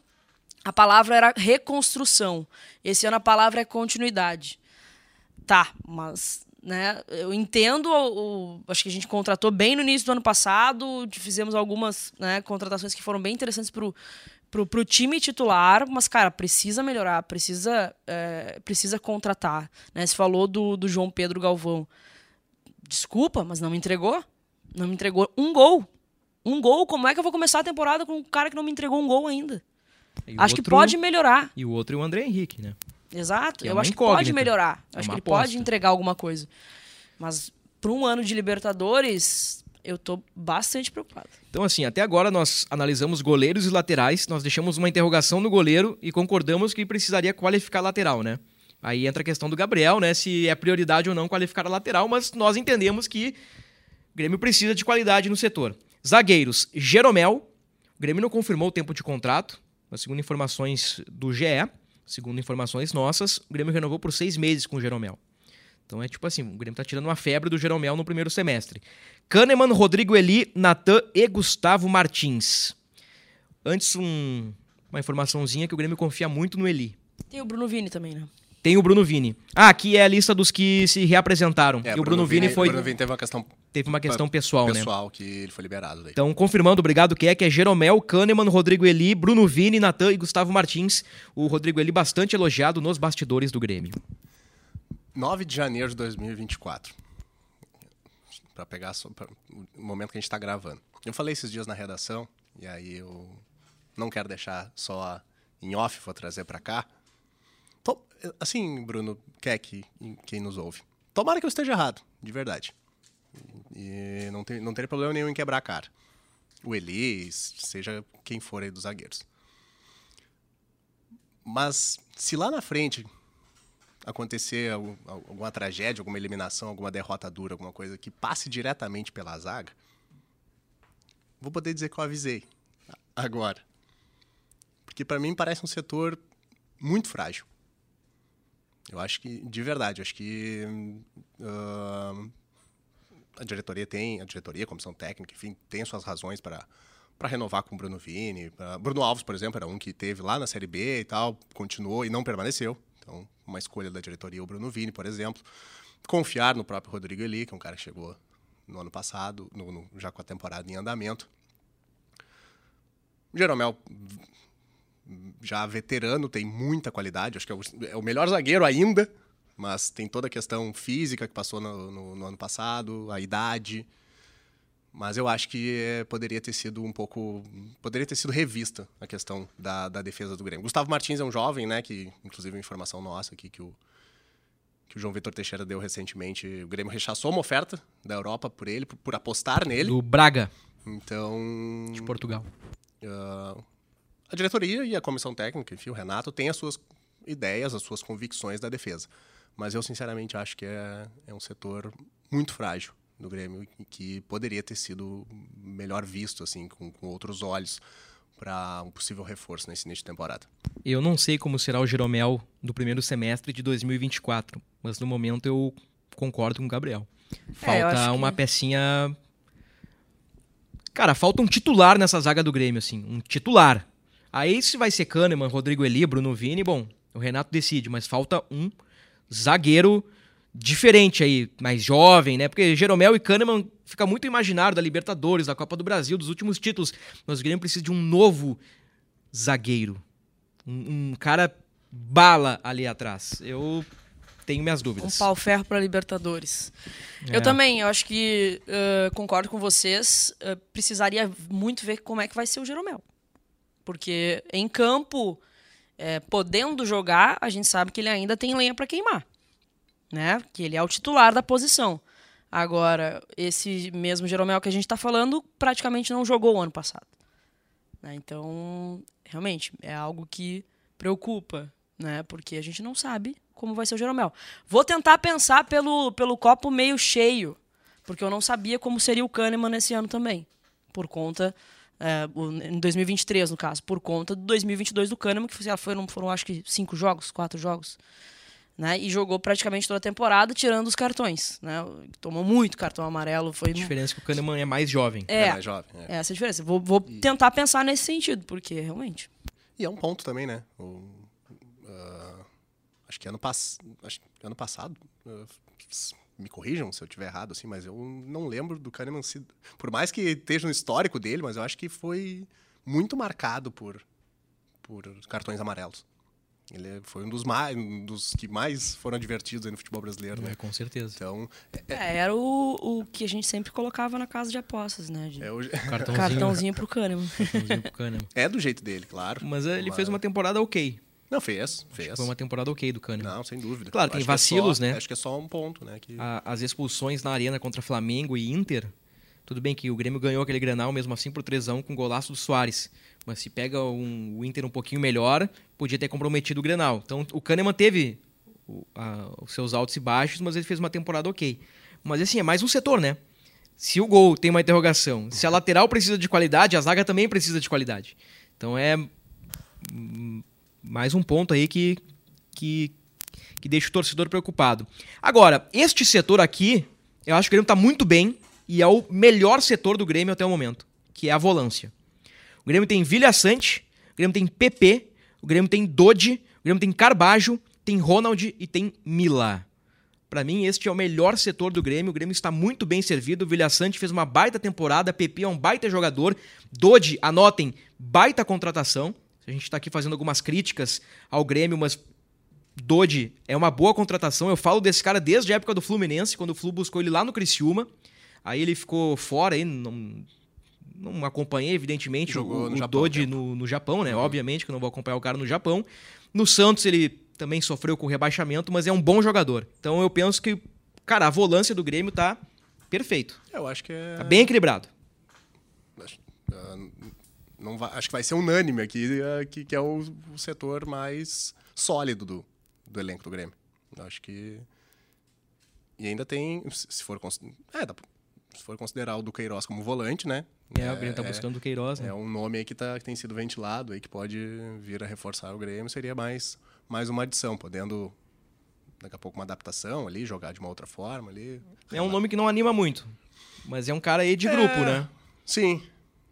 Speaker 3: a palavra era reconstrução. Esse ano a palavra é continuidade. Tá, mas né, eu entendo, o, o- acho que a gente contratou bem no início do ano passado, fizemos algumas né, contratações que foram bem interessantes pro, pro, pro time titular, mas, cara, precisa melhorar, precisa, é, precisa contratar. Né? Você falou do, do João Pedro Galvão. Desculpa, mas não me entregou. Não me entregou um gol. Um gol, como é que eu vou começar a temporada com um cara que não me entregou um gol ainda? Acho que
Speaker 2: outro-
Speaker 3: pode melhorar.
Speaker 2: E o outro é o André Henrique, né?
Speaker 3: Exato.
Speaker 2: É
Speaker 3: eu acho que pode
Speaker 2: incógnita.
Speaker 3: melhorar.
Speaker 2: É
Speaker 3: acho que ele pode
Speaker 2: aposta.
Speaker 3: entregar alguma coisa. Mas para um ano de Libertadores, eu tô bastante preocupado.
Speaker 2: Então, assim, até agora nós analisamos goleiros e laterais, nós deixamos uma interrogação no goleiro e concordamos que precisaria qualificar lateral, né? Aí entra a questão do Gabriel, né? Se é prioridade ou não qualificar a lateral, mas nós entendemos que o Grêmio precisa de qualidade no setor. Zagueiros, Jeromel. O Grêmio não confirmou o tempo de contrato, mas segundo informações do GE, segundo informações nossas, o Grêmio renovou por seis meses com o Jeromel. Então é tipo assim, o Grêmio tá tirando uma febre do Jeromel no primeiro semestre. Kahneman, Rodrigo Eli, Natan e Gustavo Martins. Antes um- uma informaçãozinha que o Grêmio confia muito no Eli.
Speaker 3: Tem o Bruno Vini também, né?
Speaker 2: Tem o Bruno Vini. Ah, aqui é a lista dos que se reapresentaram.
Speaker 4: É,
Speaker 2: e o Bruno, Vini, foi.
Speaker 4: O Bruno Vini teve uma questão
Speaker 2: Teve uma questão pessoal, né?
Speaker 4: pessoal que ele foi liberado. Daí.
Speaker 2: Então, confirmando, obrigado, que é, que é Jeromel, Kahneman, Rodrigo Eli, Bruno Vini, Natan e Gustavo Martins. O Rodrigo Eli bastante elogiado nos bastidores do Grêmio.
Speaker 4: 9 de janeiro de 2024. Para pegar pra, o momento que a gente está gravando. Eu falei esses dias na redação, e aí eu não quero deixar só em off, vou trazer para cá. Tô, assim, Bruno, que quem nos ouve. Tomara que eu esteja errado, de verdade. E não, tem, não teria problema nenhum em quebrar a cara. O Elis, seja quem for aí dos zagueiros. Mas se lá na frente acontecer alguma tragédia, alguma eliminação, alguma derrota dura, alguma coisa que passe diretamente pela zaga, vou poder dizer que eu avisei agora. Porque para mim parece um setor muito frágil. Eu acho que, de verdade, acho que uh, a diretoria tem, a diretoria, a comissão técnica, enfim, tem suas razões para para renovar com o Bruno Vini. Pra... Bruno Alves, por exemplo, era um que teve lá na Série B e tal, continuou e não permaneceu. Então, uma escolha da diretoria, o Bruno Vini, por exemplo. Confiar no próprio Rodrigo Eli, que é um cara que chegou no ano passado, no, no, já com a temporada em andamento. Jeromel, já veterano, tem muita qualidade, acho que é o, é o melhor zagueiro ainda, mas tem toda a questão física que passou no, no, no ano passado, a idade. Mas eu acho que é, poderia ter sido um pouco. Poderia ter sido revista a questão da, da defesa do Grêmio. Gustavo Martins é um jovem, né? Que, inclusive, uma informação nossa aqui que o, que o João Vitor Teixeira deu recentemente. O Grêmio rechaçou uma oferta da Europa por ele, por, por apostar nele.
Speaker 2: Do Braga.
Speaker 4: Então.
Speaker 2: De Portugal.
Speaker 4: Uh, a diretoria e a comissão técnica, enfim, o Renato, tem as suas ideias, as suas convicções da defesa. Mas eu, sinceramente, acho que é, é um setor muito frágil do Grêmio e que poderia ter sido melhor visto, assim, com, com outros olhos para um possível reforço nesse início de temporada.
Speaker 2: Eu não sei como será o Jeromel do primeiro semestre de 2024, mas no momento eu concordo com o Gabriel. Falta é, uma que... pecinha. Cara, falta um titular nessa zaga do Grêmio, assim. Um titular. Aí se vai ser Kahneman, Rodrigo Eli, Bruno Vini, bom, o Renato decide, mas falta um zagueiro diferente aí, mais jovem, né? Porque Jeromel e Kahneman fica muito imaginário da Libertadores, da Copa do Brasil, dos últimos títulos. Mas o Grêmio precisa de um novo zagueiro. Um, um cara bala ali atrás. Eu tenho minhas dúvidas.
Speaker 3: Um pau-ferro para Libertadores. É. Eu também, eu acho que uh, concordo com vocês. Uh, precisaria muito ver como é que vai ser o Jeromel. Porque em campo, é, podendo jogar, a gente sabe que ele ainda tem lenha para queimar né? Que ele é o titular da posição. Agora, esse mesmo Jeromel que a gente está falando praticamente não jogou o ano passado. Né? Então, realmente, é algo que preocupa, né? Porque a gente não sabe como vai ser o Jeromel. Vou tentar pensar pelo, pelo copo meio cheio, porque eu não sabia como seria o Kahneman nesse ano também. Por conta. É, em 2023, no caso, por conta do 2022 do Kahneman, que foram, foram acho que cinco jogos, quatro jogos né? E jogou praticamente toda a temporada, tirando os cartões, né? Tomou muito cartão amarelo. Foi
Speaker 2: a diferença é que o Kahneman é mais jovem.
Speaker 3: É,
Speaker 4: é mais jovem. É.
Speaker 3: é essa a diferença. Vou, vou e... tentar pensar nesse sentido, porque realmente.
Speaker 4: E é um ponto também, né? O, uh, acho que ano, pass... acho que ano passado, uh, me corrijam se eu estiver errado, assim, mas eu não lembro do Kahneman se... Por mais que esteja no histórico dele, mas eu acho que foi muito marcado por, por cartões amarelos. Ele foi um dos, mais, um dos que mais foram divertidos no futebol brasileiro, né?
Speaker 2: É, com certeza.
Speaker 4: Então,
Speaker 3: é, é, era o, o que a gente sempre colocava na casa de apostas, né? De...
Speaker 4: É o...
Speaker 2: Cartãozinho,
Speaker 3: Cartãozinho pro Kahneman.
Speaker 2: Cartãozinho pro Kahneman.
Speaker 4: É do jeito dele, claro.
Speaker 2: Mas ele fez uma temporada ok.
Speaker 4: Não, fez, fez.
Speaker 2: Foi uma temporada ok do Kahneman.
Speaker 4: Não, sem dúvida.
Speaker 2: Claro, tem vacilos,
Speaker 4: é só,
Speaker 2: né?
Speaker 4: Acho que é só um ponto, né? Que...
Speaker 2: A, as expulsões na arena contra Flamengo e Inter. Tudo bem que o Grêmio ganhou aquele Grenal mesmo assim por 3 com golaço do Soares. Mas se pega um, o Inter um pouquinho melhor, podia ter comprometido o Grenal. Então o Kahneman teve o, a, os seus altos e baixos, mas ele fez uma temporada ok. Mas assim, é mais um setor, né? Se o gol tem uma interrogação, se a lateral precisa de qualidade, a zaga também precisa de qualidade. Então é mais um ponto aí que, que, que deixa o torcedor preocupado. Agora, este setor aqui, eu acho que o Grêmio está muito bem e é o melhor setor do Grêmio até o momento, que é a volância. O Grêmio tem Vilha Sante, o Grêmio tem PP, o Grêmio tem Dodi, o Grêmio tem Carbajo, tem Ronald e tem Mila. Para mim, este é o melhor setor do Grêmio. O Grêmio está muito bem servido. O Vilhaçante fez uma baita temporada. PP é um baita jogador. Dodi, anotem, baita contratação. A gente está aqui fazendo algumas críticas ao Grêmio, mas Dodi é uma boa contratação. Eu falo desse cara desde a época do Fluminense, quando o Flu buscou ele lá no Criciúma. Aí ele ficou fora, aí não, não acompanhei, evidentemente,
Speaker 4: Jogou
Speaker 2: o,
Speaker 4: no
Speaker 2: o Dodi
Speaker 4: tempo.
Speaker 2: no, no Japão, né? Obviamente que eu não vou acompanhar o cara no Japão. No Santos ele também sofreu com rebaixamento, mas é um bom jogador. Então eu penso que, cara, a volância do Grêmio tá perfeito.
Speaker 4: Eu acho que é.
Speaker 2: Tá bem equilibrado.
Speaker 4: Acho, não vai- acho que vai ser unânime aqui, ah, que, que é o, o setor mais sólido do, do elenco do Grêmio. Acho que. E ainda tem. Se for, é, se for considerar o do Queiroz como volante, né?
Speaker 2: É, o Grêmio tá buscando o Queiroz, né?
Speaker 4: É um nome aí que, tá, que tem sido ventilado aí, que pode vir a reforçar o Grêmio. Seria mais, mais uma adição, podendo daqui a pouco uma adaptação ali, jogar de uma outra forma ali.
Speaker 2: É um nome que não anima muito. Mas é um cara aí de grupo, né?
Speaker 4: Sim,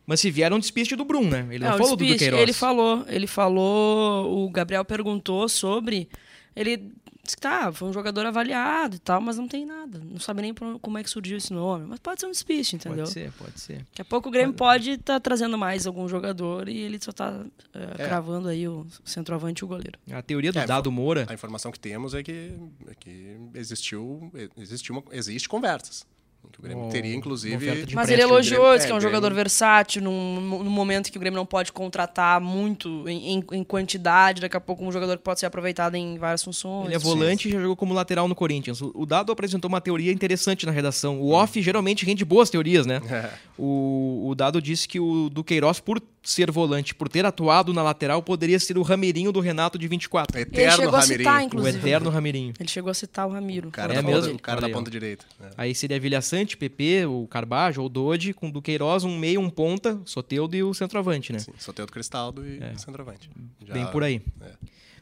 Speaker 2: Mas se vier, é um despiste do Brum, né? Ele não
Speaker 3: É,
Speaker 2: falou do, do
Speaker 3: despiste,
Speaker 2: Queiroz.
Speaker 3: Ele falou, ele falou, o Gabriel perguntou sobre, ele disse que tá, foi um jogador avaliado e tal, mas não tem nada, não sabe nem como é que surgiu esse nome, mas pode ser um despiste, entendeu?
Speaker 2: Pode ser, pode ser.
Speaker 3: Daqui a pouco o Grêmio pode estar trazendo mais algum jogador e ele só tá é, cravando aí o centroavante e o goleiro.
Speaker 2: A teoria do
Speaker 4: É,
Speaker 2: Dado Moura...
Speaker 4: a informação que temos é que, é que existiu, existiu uma, existe conversas. Que o Grêmio
Speaker 2: Oh,
Speaker 4: teria, inclusive.
Speaker 3: Mas ele elogiou,
Speaker 4: Grêmio-
Speaker 3: disse que é um
Speaker 4: é,
Speaker 3: jogador
Speaker 4: Grêmio-
Speaker 3: versátil, num, num momento que o Grêmio não pode contratar muito em, em- quantidade, daqui a pouco um jogador que pode ser aproveitado em várias funções.
Speaker 2: Ele é volante e já jogou como lateral no Corinthians. O o Dado apresentou uma teoria interessante na redação. O off geralmente rende boas teorias, né?
Speaker 4: É.
Speaker 2: O, o Dado disse que o Duqueiroz, por ser volante, por ter atuado na lateral, poderia ser o Ramirinho do Renato de 24.
Speaker 3: Ele
Speaker 4: Eterno
Speaker 3: chegou a
Speaker 4: Ramirinho.
Speaker 3: citar,
Speaker 2: O
Speaker 3: inclusive.
Speaker 2: eterno Ramirinho.
Speaker 3: Ele chegou a citar o Ramiro.
Speaker 4: O cara,
Speaker 2: É
Speaker 4: da,
Speaker 2: mesmo?
Speaker 4: ponta, o cara da ponta direita. É.
Speaker 2: Aí seria Vilhaçante, PP, o Carbajo ou o Dodi, com o Duqueiroz, um meio, um ponta, Soteudo e o centroavante, né?
Speaker 4: Sim, Soteldo Cristaldo e centroavante. Já-
Speaker 2: Bem por aí.
Speaker 4: é.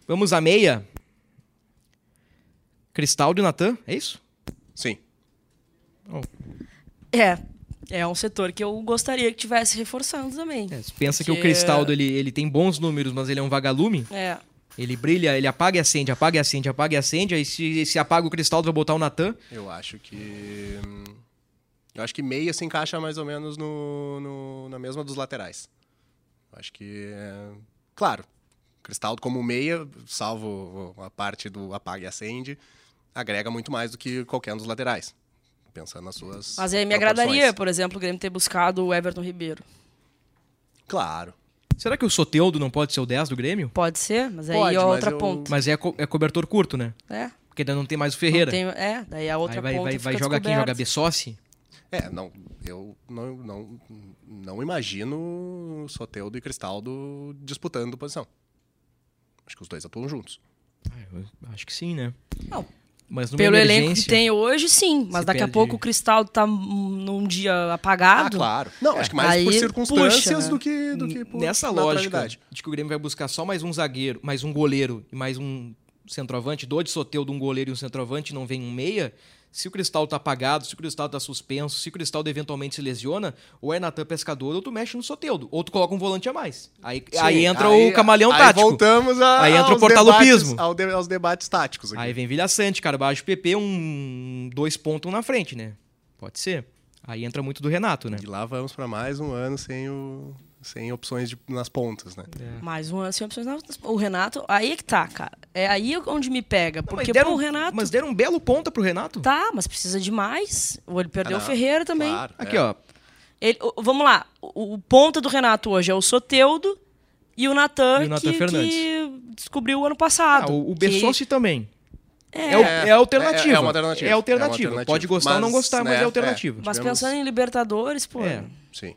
Speaker 2: Vamos à meia. Cristaldo e Natan, é isso?
Speaker 4: Sim.
Speaker 3: É, é um setor que eu gostaria que tivesse reforçando também.
Speaker 2: É, você pensa que o
Speaker 3: Porque-
Speaker 2: Cristaldo ele, ele tem bons números, mas ele é um vagalume.
Speaker 3: É,
Speaker 2: Ele brilha, ele apaga e acende, apaga e acende, apaga e acende. Aí se, se apaga o Cristaldo, vai botar o Natan.
Speaker 4: Eu acho que. hum, Eu acho que meia se encaixa mais ou menos no, no- na mesma dos laterais. Eu acho que. é, Claro, Cristaldo como meia, salvo a parte do apaga e acende, agrega muito mais do que qualquer um dos laterais. Pensando nas suas.
Speaker 3: mas aí me
Speaker 4: proporções.
Speaker 3: agradaria, por exemplo, o Grêmio ter buscado o Everton Ribeiro.
Speaker 4: Claro.
Speaker 2: Será que o Soteudo não pode ser o 10 do Grêmio?
Speaker 3: Pode ser, mas aí
Speaker 4: Pode,
Speaker 3: é
Speaker 4: mas
Speaker 3: outra
Speaker 4: eu-
Speaker 3: ponta.
Speaker 2: Mas é, co- é cobertor curto, né?
Speaker 3: É,
Speaker 2: Porque ainda não tem mais o
Speaker 3: não
Speaker 2: Ferreira.
Speaker 3: tem- é, daí a outra
Speaker 2: Aí vai,
Speaker 3: ponta
Speaker 2: vai,
Speaker 3: fica
Speaker 2: vai jogar quem?
Speaker 3: descoberta.
Speaker 2: Joga Bessossi?
Speaker 4: É, não, eu não, não, não imagino Soteldo e Cristaldo disputando posição. Acho que os dois atuam juntos.
Speaker 2: Ah, eu acho que sim, né?
Speaker 3: Não,
Speaker 2: Mas numa
Speaker 3: Pelo elenco que tem hoje, sim. Mas
Speaker 2: Se
Speaker 3: daqui a
Speaker 2: perde-
Speaker 3: pouco o Cristaldo tá num dia
Speaker 4: Ah,
Speaker 3: apagado.
Speaker 4: claro. Não, acho que mais por
Speaker 3: Aí
Speaker 4: circunstâncias
Speaker 3: puxa, né?
Speaker 4: do que, do que por
Speaker 2: Nessa lógica de que o Grêmio vai buscar só mais um zagueiro, mais um goleiro e mais um centroavante, do de Soteudo, um goleiro e um centroavante, não vem um meia. Se o Cristal tá apagado, se o Cristal tá suspenso, se o Cristal eventualmente se lesiona, ou é Natan Pescador, ou tu mexe no Soteudo, ou tu coloca um volante a mais. Aí,
Speaker 4: Sim,
Speaker 2: aí entra
Speaker 4: aí-
Speaker 2: o camaleão
Speaker 4: aí
Speaker 2: tático.
Speaker 4: voltamos a,
Speaker 2: Aí entra o
Speaker 4: aos
Speaker 2: portalupismo.
Speaker 4: debates- de- aos debates táticos aqui.
Speaker 2: Aí vem Vilha Sante, Carbajo, PP, um dois pontos um na frente, né? Pode ser. Aí entra muito do Renato, né?
Speaker 4: E lá vamos para mais um ano sem, o, sem opções de- nas pontas, né?
Speaker 3: Mais um ano sem opções. Não, O Renato, aí é que tá, cara. É aí onde me pega.
Speaker 2: Não, mas
Speaker 3: Porque,
Speaker 2: deram-
Speaker 3: pô, o Renato.
Speaker 2: Mas deram um belo ponta pro Renato.
Speaker 3: Tá, mas precisa de mais. Ou ele perdeu
Speaker 4: Ah,
Speaker 3: o
Speaker 4: não.
Speaker 3: Ferreira também.
Speaker 4: Claro,
Speaker 2: Aqui,
Speaker 4: é.
Speaker 2: ó.
Speaker 3: Ele- o- vamos lá. O, o ponta do Renato hoje é o Soteudo e o Natan,
Speaker 2: o
Speaker 3: que,
Speaker 2: Fernandes.
Speaker 3: que descobriu o ano
Speaker 2: Ah,
Speaker 3: passado.
Speaker 2: o, o
Speaker 3: que-
Speaker 2: Bessossi também.
Speaker 3: É,
Speaker 2: É, o- é alternativa.
Speaker 4: É, é uma alternativa.
Speaker 2: É alternativa.
Speaker 4: É alternativa.
Speaker 2: Pode gostar ou não
Speaker 4: Mas,
Speaker 2: gostar, mas
Speaker 4: né,
Speaker 2: é alternativa.
Speaker 3: mas pensando em Libertadores, pô.
Speaker 2: É.
Speaker 4: Sim.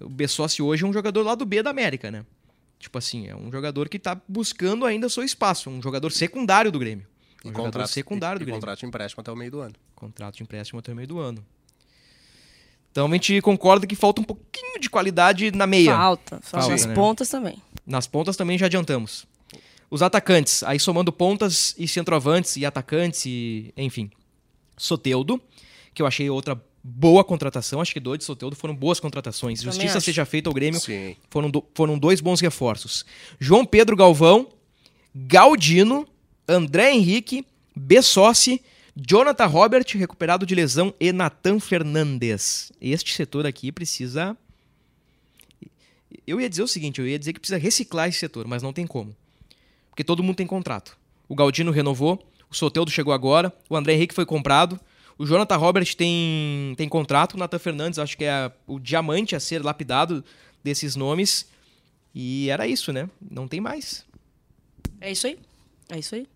Speaker 2: O Bessossi hoje é um jogador lá do B da América, né? Tipo assim, é um jogador que tá buscando ainda seu espaço. Um jogador secundário do Grêmio.
Speaker 4: E
Speaker 2: Um jogador
Speaker 4: contrato,
Speaker 2: secundário
Speaker 4: e,
Speaker 2: do
Speaker 4: e
Speaker 2: Grêmio.
Speaker 4: contrato de empréstimo até o meio do ano.
Speaker 2: Contrato de empréstimo até o meio do ano. Então a gente concorda que falta um pouquinho de qualidade na meia.
Speaker 3: Falta. Só
Speaker 2: Falta,
Speaker 3: nas
Speaker 2: né?
Speaker 3: pontas também.
Speaker 2: Nas pontas também já adiantamos. Os atacantes, aí somando pontas e centroavantes e atacantes e, enfim. Soteudo, que eu achei outra boa contratação. Acho que Dodi e Soteldo foram boas contratações.
Speaker 3: Também
Speaker 2: Justiça
Speaker 3: acho.
Speaker 2: seja feita ao Grêmio.
Speaker 4: Sim.
Speaker 2: Foram, do- foram dois bons reforços. João Pedro Galvão, Galdino, André Henrique, Bessossi, Jonathan Robert, recuperado de lesão, e Natan Fernandes. Este setor aqui precisa. Eu ia dizer o seguinte: eu ia dizer que precisa reciclar esse setor, mas não tem como. Porque todo mundo tem contrato. O Galdino renovou, o Soteldo chegou agora, o André Henrique foi comprado, o Jonathan Robert tem, tem contrato, o Nathan Fernandes acho que é a- o diamante a ser lapidado desses nomes. E era isso, né? Não tem mais.
Speaker 3: É isso aí. É isso aí.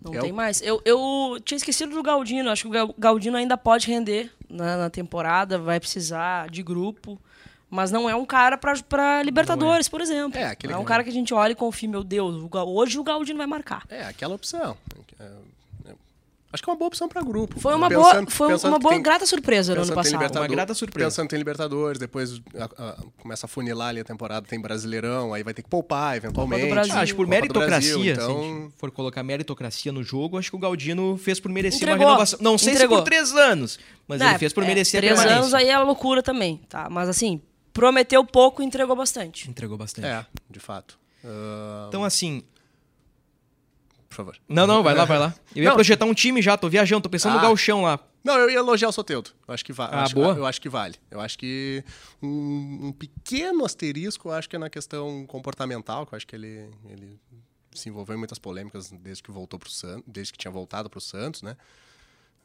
Speaker 3: Não
Speaker 4: É
Speaker 3: tem
Speaker 4: o-
Speaker 3: mais. Eu, eu tinha esquecido do Galdino. Acho que o Gal- Galdino ainda pode render na, na temporada. Vai precisar de grupo. Mas não é um cara pra, pra Libertadores, por exemplo.
Speaker 4: É, aquele
Speaker 3: é um
Speaker 4: que-
Speaker 3: cara que a gente olha e confia, meu Deus, hoje o Galdino vai marcar.
Speaker 4: É, aquela opção. É, é, acho que é uma boa opção para grupo.
Speaker 3: Foi uma
Speaker 4: Pensando-
Speaker 3: boa, foi uma boa
Speaker 4: tem-
Speaker 3: grata surpresa no ano passado.
Speaker 2: Uma grata surpresa.
Speaker 4: Pensando que tem Libertadores, depois a- a- começa a funilar ali a temporada, tem Brasileirão, aí vai ter que poupar eventualmente.
Speaker 3: Brasil.
Speaker 2: Ah, acho que por
Speaker 4: Copa do
Speaker 2: meritocracia,
Speaker 4: Brasil,
Speaker 2: se a
Speaker 4: então...
Speaker 2: gente for colocar meritocracia no jogo, acho que o Galdino fez por merecer
Speaker 3: Entregou.
Speaker 2: uma renovação. Não sei
Speaker 3: Entregou.
Speaker 2: se por três anos, mas
Speaker 3: Não,
Speaker 2: ele fez por
Speaker 3: é,
Speaker 2: merecer a
Speaker 3: Três anos aí é loucura também, tá? Mas assim, prometeu pouco e entregou bastante.
Speaker 2: Entregou bastante.
Speaker 4: É, de fato.
Speaker 2: Então, assim.
Speaker 4: Por favor.
Speaker 2: Não, não, vai lá, vai lá. Eu ia
Speaker 4: Não.
Speaker 2: projetar um time já, tô viajando, tô pensando no
Speaker 4: Ah.
Speaker 2: galchão lá.
Speaker 4: Não, eu ia elogiar o Soteldo. Eu acho que vale.
Speaker 2: Ah,
Speaker 4: acho,
Speaker 2: boa.
Speaker 4: Eu acho que vale. Eu acho que um, um pequeno asterisco, eu acho que é na questão comportamental, que eu acho que ele, ele se envolveu em muitas polêmicas desde que voltou pro Santos, desde que tinha voltado pro Santos, né?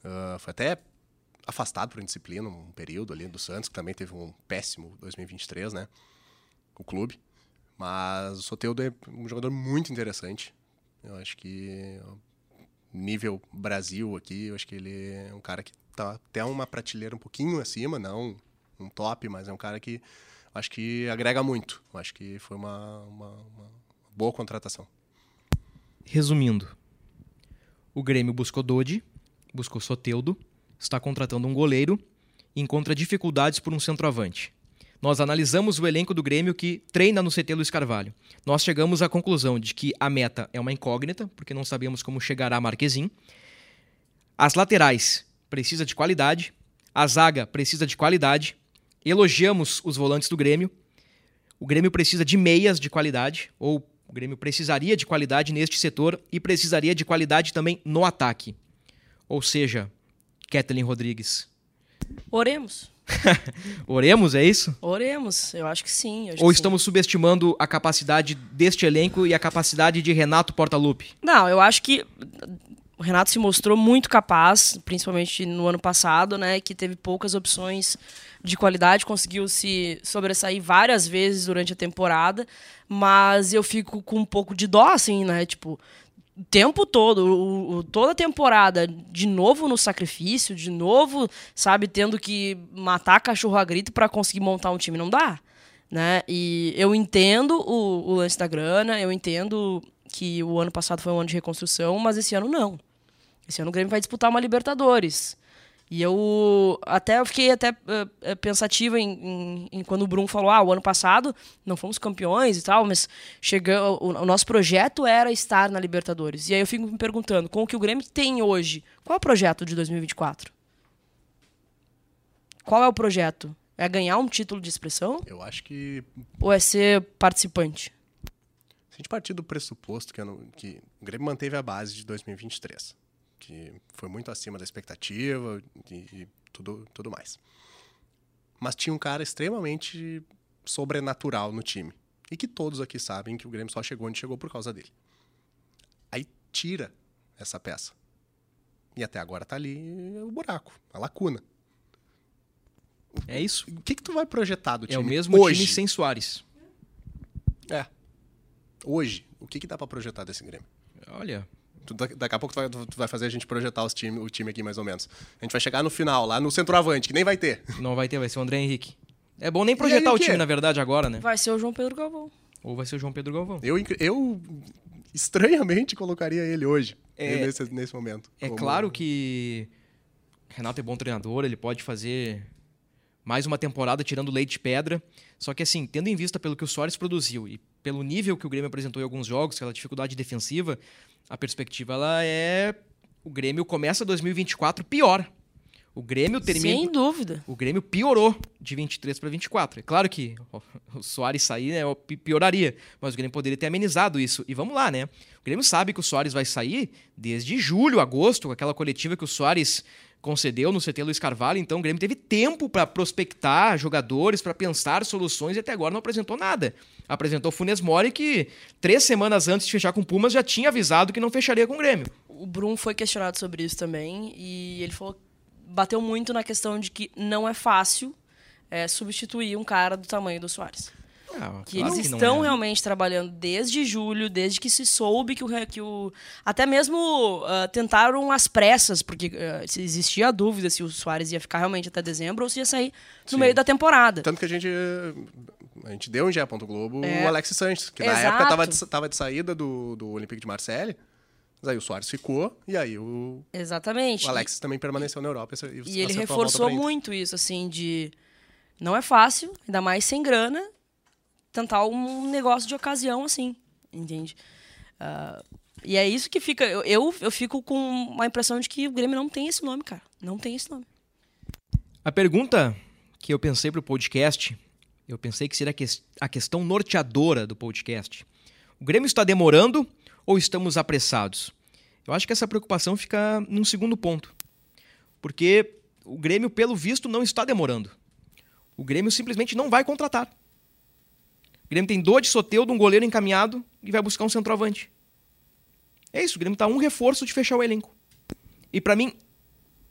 Speaker 4: Ah, foi até afastado por indisciplina um período ali do Santos, que também teve um péssimo 2023, né? O clube. Mas o Soteldo é um jogador muito interessante. Eu acho que nível Brasil aqui, eu acho que ele é um cara que tá até uma prateleira um pouquinho acima, não um top, mas é um cara que acho que agrega muito. Eu acho que foi uma, uma, uma boa contratação.
Speaker 2: Resumindo, o Grêmio buscou Dodi, buscou Soteudo, está contratando um goleiro e encontra dificuldades por um centroavante. Nós analisamos o elenco do Grêmio que treina no CT Luiz Carvalho. Nós chegamos à conclusão de que a meta é uma incógnita, porque não sabemos como chegará Marquezin. As laterais precisa de qualidade, a zaga precisa de qualidade. Elogiamos os volantes do Grêmio. O Grêmio precisa de meias de qualidade, ou o Grêmio precisaria de qualidade neste setor e precisaria de qualidade também no ataque. Ou seja, Kathleen Rodrigues.
Speaker 3: Oremos.
Speaker 2: Oremos, é isso?
Speaker 3: Oremos. Eu acho que sim. acho
Speaker 2: Ou
Speaker 3: que sim.
Speaker 2: estamos subestimando a capacidade deste elenco e a capacidade de Renato Portaluppi?
Speaker 3: Não, eu acho que o Renato se mostrou muito capaz, principalmente no ano passado, né? Que teve poucas opções de qualidade, conseguiu se sobressair várias vezes durante a temporada, mas eu fico com um pouco de dó, assim, né? Tipo, tempo todo, o, o- toda a temporada, de novo no sacrifício, de novo, sabe, tendo que matar cachorro a grito para conseguir montar um time, não dá. Né? E eu entendo o, o lance da grana, eu entendo que o ano passado foi um ano de reconstrução, mas esse ano não. Esse ano o Grêmio vai disputar uma Libertadores. E eu até eu fiquei até eh, pensativa em, em- em quando o Bruno falou: ah, o ano passado não fomos campeões e tal, mas chegou, o, o nosso projeto era estar na Libertadores. E aí eu fico me perguntando: com o que o Grêmio tem hoje, qual é o projeto de 2024? Qual é o projeto? É ganhar um título de expressão
Speaker 4: Eu acho que
Speaker 3: ou é ser participante?
Speaker 4: se a gente partir do pressuposto que, não- que o Grêmio manteve a base de 2023, que foi muito acima da expectativa e, e tudo, tudo mais. Mas tinha um cara extremamente sobrenatural no time. E que todos aqui sabem que o Grêmio só chegou onde chegou por causa dele. Aí tira essa peça. E até agora tá ali o buraco, a lacuna.
Speaker 2: É isso.
Speaker 4: O que, que tu vai projetar do
Speaker 2: É
Speaker 4: time
Speaker 2: o mesmo
Speaker 4: hoje?
Speaker 2: time sem Soares.
Speaker 4: É. Hoje, o que, que dá pra projetar desse Grêmio?
Speaker 2: Olha,
Speaker 4: Tu- da- daqui a pouco tu vai, tu vai fazer a gente projetar os time, o time aqui mais ou menos. A gente vai chegar no final, lá no centroavante, que nem vai ter.
Speaker 2: não vai ter, vai ser o André Henrique. É bom nem projetar
Speaker 4: o
Speaker 2: time, na verdade, agora, né?
Speaker 3: Vai ser o João Pedro Galvão.
Speaker 2: Ou vai ser o João Pedro Galvão.
Speaker 4: Eu, eu estranhamente colocaria ele hoje,
Speaker 2: É-
Speaker 4: nesse, nesse momento.
Speaker 2: É
Speaker 4: Como-
Speaker 2: claro que Renato é bom treinador, ele pode fazer mais uma temporada tirando leite de pedra. Só que assim, tendo em vista pelo que o Soares produziu e pelo nível que o Grêmio apresentou em alguns jogos, aquela dificuldade defensiva, a perspectiva ela é o Grêmio começa 2024 pior. O Grêmio termina.
Speaker 3: Sem dúvida.
Speaker 2: O Grêmio piorou de 23 para 24. É claro que o Soares sair né, pioraria, mas o Grêmio poderia ter amenizado isso. E vamos lá, né? O Grêmio sabe que o Soares vai sair desde julho, agosto, com aquela coletiva que o Soares concedeu no CT Luiz Carvalho. Então o Grêmio teve tempo para prospectar jogadores, para pensar soluções e até agora não apresentou nada. Apresentou Funes Mori que três semanas antes de fechar com o Pumas já tinha avisado que não fecharia com o Grêmio.
Speaker 3: O Brum foi questionado sobre isso também e ele falou bateu muito na questão de que não é fácil é, substituir um cara do tamanho do Soares.
Speaker 2: Ah,
Speaker 3: que
Speaker 2: claro
Speaker 3: eles
Speaker 2: que
Speaker 3: estão
Speaker 2: é.
Speaker 3: realmente trabalhando desde julho, desde que se soube que o. Que o até mesmo ah, tentaram as pressas, porque se existia a dúvida se o Soares ia ficar realmente até dezembro ou se ia sair no
Speaker 4: Sim.
Speaker 3: meio da temporada.
Speaker 4: Tanto que a gente, a gente deu em Gé. Globo
Speaker 3: É.
Speaker 4: o Alex Sanches, que na
Speaker 3: Exato.
Speaker 4: época tava de, tava de saída do, do Olympique de Marseille. Mas aí o Soares ficou, e aí o,
Speaker 3: Exatamente.
Speaker 4: o Alex também permaneceu na Europa. E,
Speaker 3: E ele reforçou muito isso, assim, de. Não é fácil, ainda mais sem grana, tentar um negócio de ocasião assim, entende? Ah, e é isso que fica. Eu, eu, eu fico com uma impressão de que o Grêmio não tem esse nome, cara. Não tem esse nome.
Speaker 2: A pergunta que eu pensei para o podcast, eu pensei que seria a a questão norteadora do podcast. O Grêmio está demorando ou estamos apressados? Eu acho que essa preocupação fica num segundo ponto. Porque o Grêmio, pelo visto, não está demorando. O Grêmio simplesmente não vai contratar. O Grêmio tem dor de Soteudo, um goleiro encaminhado e vai buscar um centroavante. É isso, o Grêmio a um reforço de fechar o elenco. E para mim,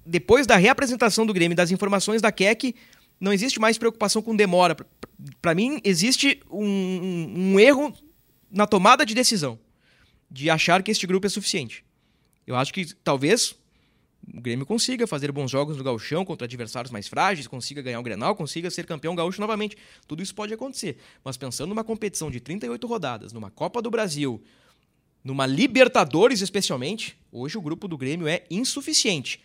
Speaker 2: depois da reapresentação do Grêmio das informações da Keck, não existe mais preocupação com demora. Para mim, existe um, um- um erro na tomada de decisão de achar que este grupo é suficiente. Eu acho que talvez o Grêmio consiga fazer bons jogos no gauchão contra adversários mais frágeis, consiga ganhar o Grenal, consiga ser campeão gaúcho novamente. Tudo isso pode acontecer. Mas pensando numa competição de 38 rodadas, numa Copa do Brasil, numa Libertadores especialmente, hoje o grupo do Grêmio é insuficiente.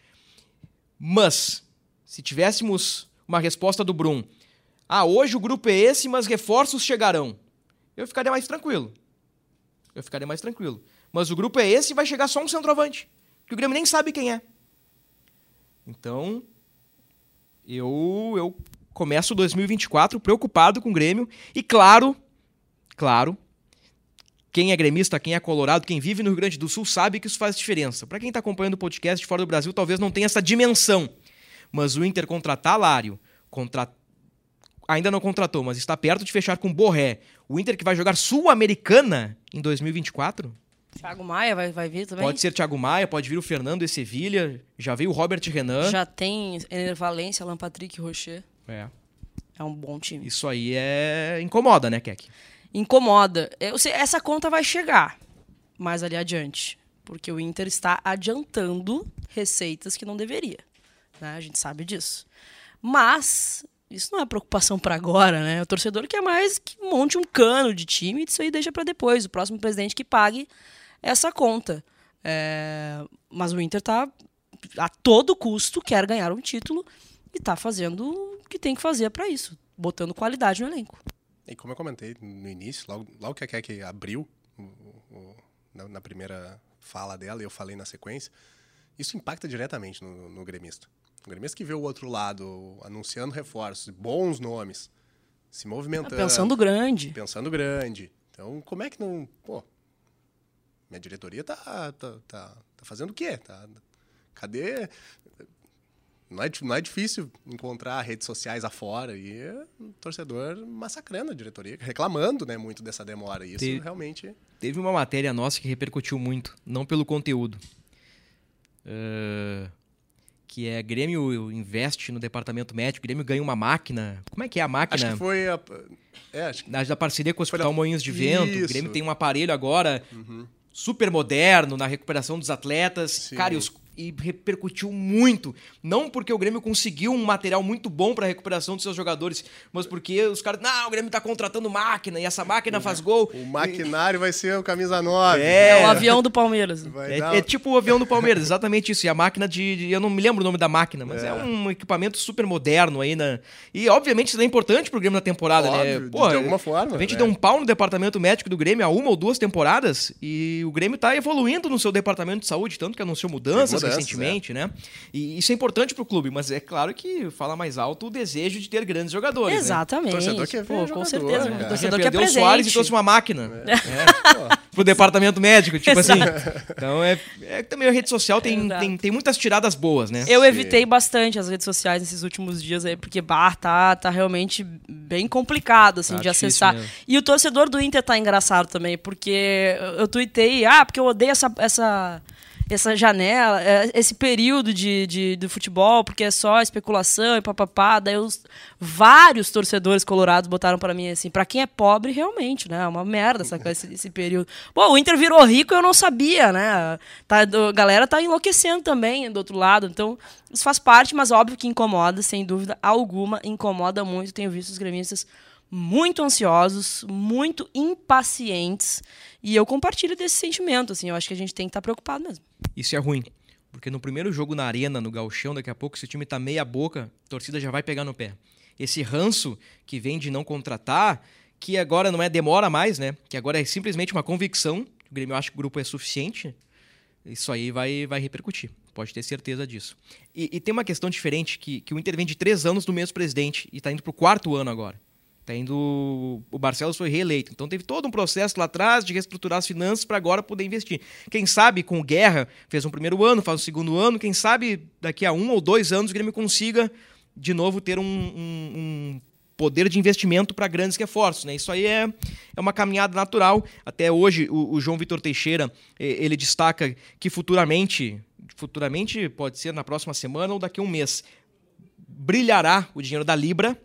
Speaker 2: Mas, se tivéssemos uma resposta do Brum, ah, hoje o grupo é esse, mas reforços chegarão, eu ficaria mais tranquilo. Eu ficaria mais tranquilo. Mas o grupo é esse e vai chegar só um centroavante, que o Grêmio nem sabe quem é. Então, eu, eu começo 2024 preocupado com o Grêmio e claro, claro, quem é gremista, quem é colorado, quem vive no Rio Grande do Sul sabe que isso faz diferença. Para quem está acompanhando o podcast fora do Brasil, talvez não tenha essa dimensão. Mas o Inter contratar Lário, contra... ainda não contratou, mas está perto de fechar com Borré. O Inter que vai jogar Sul-Americana em 2024?
Speaker 3: Thiago Maia vai, vai vir também?
Speaker 2: Pode ser Thiago Maia, pode vir o Fernando e Sevilha, já veio o Robert Renan.
Speaker 3: Já tem Ener Valência, Alan Patrick Rocher.
Speaker 2: É.
Speaker 3: É um bom time.
Speaker 2: Isso aí é incomoda, né, Keck?
Speaker 3: Incomoda. Eu sei, essa conta vai chegar mais ali adiante. Porque o Inter está adiantando receitas que não deveria. né? A gente sabe disso. Mas isso não é preocupação para agora, né? O torcedor quer mais que monte um cano de time e isso aí deixa para depois. O próximo presidente que pague essa conta. É, Mas o Inter tá a todo custo quer ganhar um título e tá fazendo o que tem que fazer para isso, botando qualidade no elenco.
Speaker 4: E como eu comentei no início, logo, logo que a Keck abriu o- o- na, na primeira fala dela, e eu falei na sequência, isso impacta diretamente no, no gremista. O gremista que vê o outro lado anunciando reforços, bons nomes, se movimentando.
Speaker 3: Pensando grande.
Speaker 4: Pensando grande. Então, como é que não. Pô, minha diretoria tá, tá, tá, tá fazendo o quê? Tá, cadê. Não é, não é difícil encontrar redes sociais afora e o torcedor massacrando a diretoria, reclamando né, muito dessa demora. Isso
Speaker 2: Te-
Speaker 4: realmente.
Speaker 2: Teve uma matéria nossa que repercutiu muito, não pelo conteúdo. Ah, que é Grêmio investe no departamento médico, Grêmio ganha uma máquina. Como é que é a máquina?
Speaker 4: Acho que foi. A, é, acho que
Speaker 2: Na da parceria com o Hospital
Speaker 4: da-
Speaker 2: Moinhos de Vento. O
Speaker 4: Isso. Uhum.
Speaker 2: Grêmio tem um aparelho agora super moderno na recuperação dos atletas.
Speaker 4: Sim.
Speaker 2: Cara, e, os- e repercutiu muito. Não porque o Grêmio conseguiu um material muito bom para recuperação dos seus jogadores, mas porque os caras. Não, o Grêmio tá contratando máquina e essa máquina faz gol.
Speaker 4: o maquinário vai ser o camisa 9.
Speaker 2: É.
Speaker 3: É o avião do Palmeiras.
Speaker 4: Vai dar-
Speaker 2: É, é tipo o avião do Palmeiras, exatamente isso. E a máquina de, de- Eu não me lembro o nome da máquina, mas é,
Speaker 4: É.
Speaker 2: um equipamento super moderno aí, né? E obviamente isso é importante pro Grêmio na temporada,
Speaker 4: Óbvio,
Speaker 2: né?
Speaker 4: de-
Speaker 2: Pô,
Speaker 4: de alguma forma,
Speaker 2: A gente
Speaker 4: né?
Speaker 2: deu um pau no departamento médico do Grêmio há uma ou duas temporadas e o Grêmio tá evoluindo no seu departamento de saúde, tanto que anunciou mudanças,
Speaker 4: cobranças,
Speaker 2: recentemente, né? E isso é importante pro clube, mas é claro que fala mais alto o desejo de ter grandes jogadores. né?
Speaker 3: Exatamente.
Speaker 4: Torcedor quer ver
Speaker 3: Pô, com
Speaker 4: jogador,
Speaker 3: certeza.
Speaker 4: né,
Speaker 3: O
Speaker 4: cara?
Speaker 3: torcedor
Speaker 2: Já
Speaker 3: quer
Speaker 2: perdeu o Soares e
Speaker 3: presente.
Speaker 2: trouxe uma máquina. É. Pro departamento médico, tipo assim. Então é, é que também a rede social tem,
Speaker 3: Exato.
Speaker 2: tem, tem muitas tiradas boas, né?
Speaker 3: Eu evitei bastante as redes sociais nesses últimos dias aí, porque bah, tá, tá realmente bem complicado assim,
Speaker 2: Tá
Speaker 3: de acessar.
Speaker 2: mesmo.
Speaker 3: E o torcedor do Inter tá engraçado também, porque eu- eu tuitei, ah, porque eu odeio essa, essa, essa janela, é, esse período de, de, do futebol, porque é só especulação e papapá. Daí os, vários torcedores colorados botaram pra mim assim, pra quem é pobre, realmente, né? É uma merda essa, esse, esse período. Pô, o Inter virou rico eu não sabia, né? Tá, a galera tá enlouquecendo também do outro lado. Então, isso faz parte, mas óbvio que incomoda, sem dúvida alguma, incomoda muito. Tenho visto os gremistas muito ansiosos, muito impacientes, e eu compartilho desse sentimento, assim, eu acho que a gente tem que estar preocupado mesmo.
Speaker 2: Isso é ruim. Porque no primeiro jogo na arena, no galchão, daqui a pouco, se o time tá meia boca, a torcida já vai pegar no pé. Esse ranço que vem de não contratar, que agora não é demora mais, né? Que agora é simplesmente uma convicção. O Grêmio acha que o grupo é suficiente. Isso aí vai, vai repercutir. Pode ter certeza disso. E, e tem uma questão diferente, que, que o Inter vem de três anos do mesmo presidente e tá indo pro quarto ano agora. Tá indo. O Barcelos foi reeleito. Então teve todo um processo lá atrás de reestruturar as finanças para agora poder investir. Quem sabe com Guerra fez um primeiro ano, faz o segundo ano. Quem sabe daqui a um ou dois anos o Grêmio consiga de novo ter um, um- um poder de investimento para grandes reforços. Né? Isso aí é, é uma caminhada natural. Até hoje o, o João Vitor Teixeira ele destaca que futuramente, futuramente pode ser na próxima semana ou daqui a um mês, brilhará o dinheiro da Libra.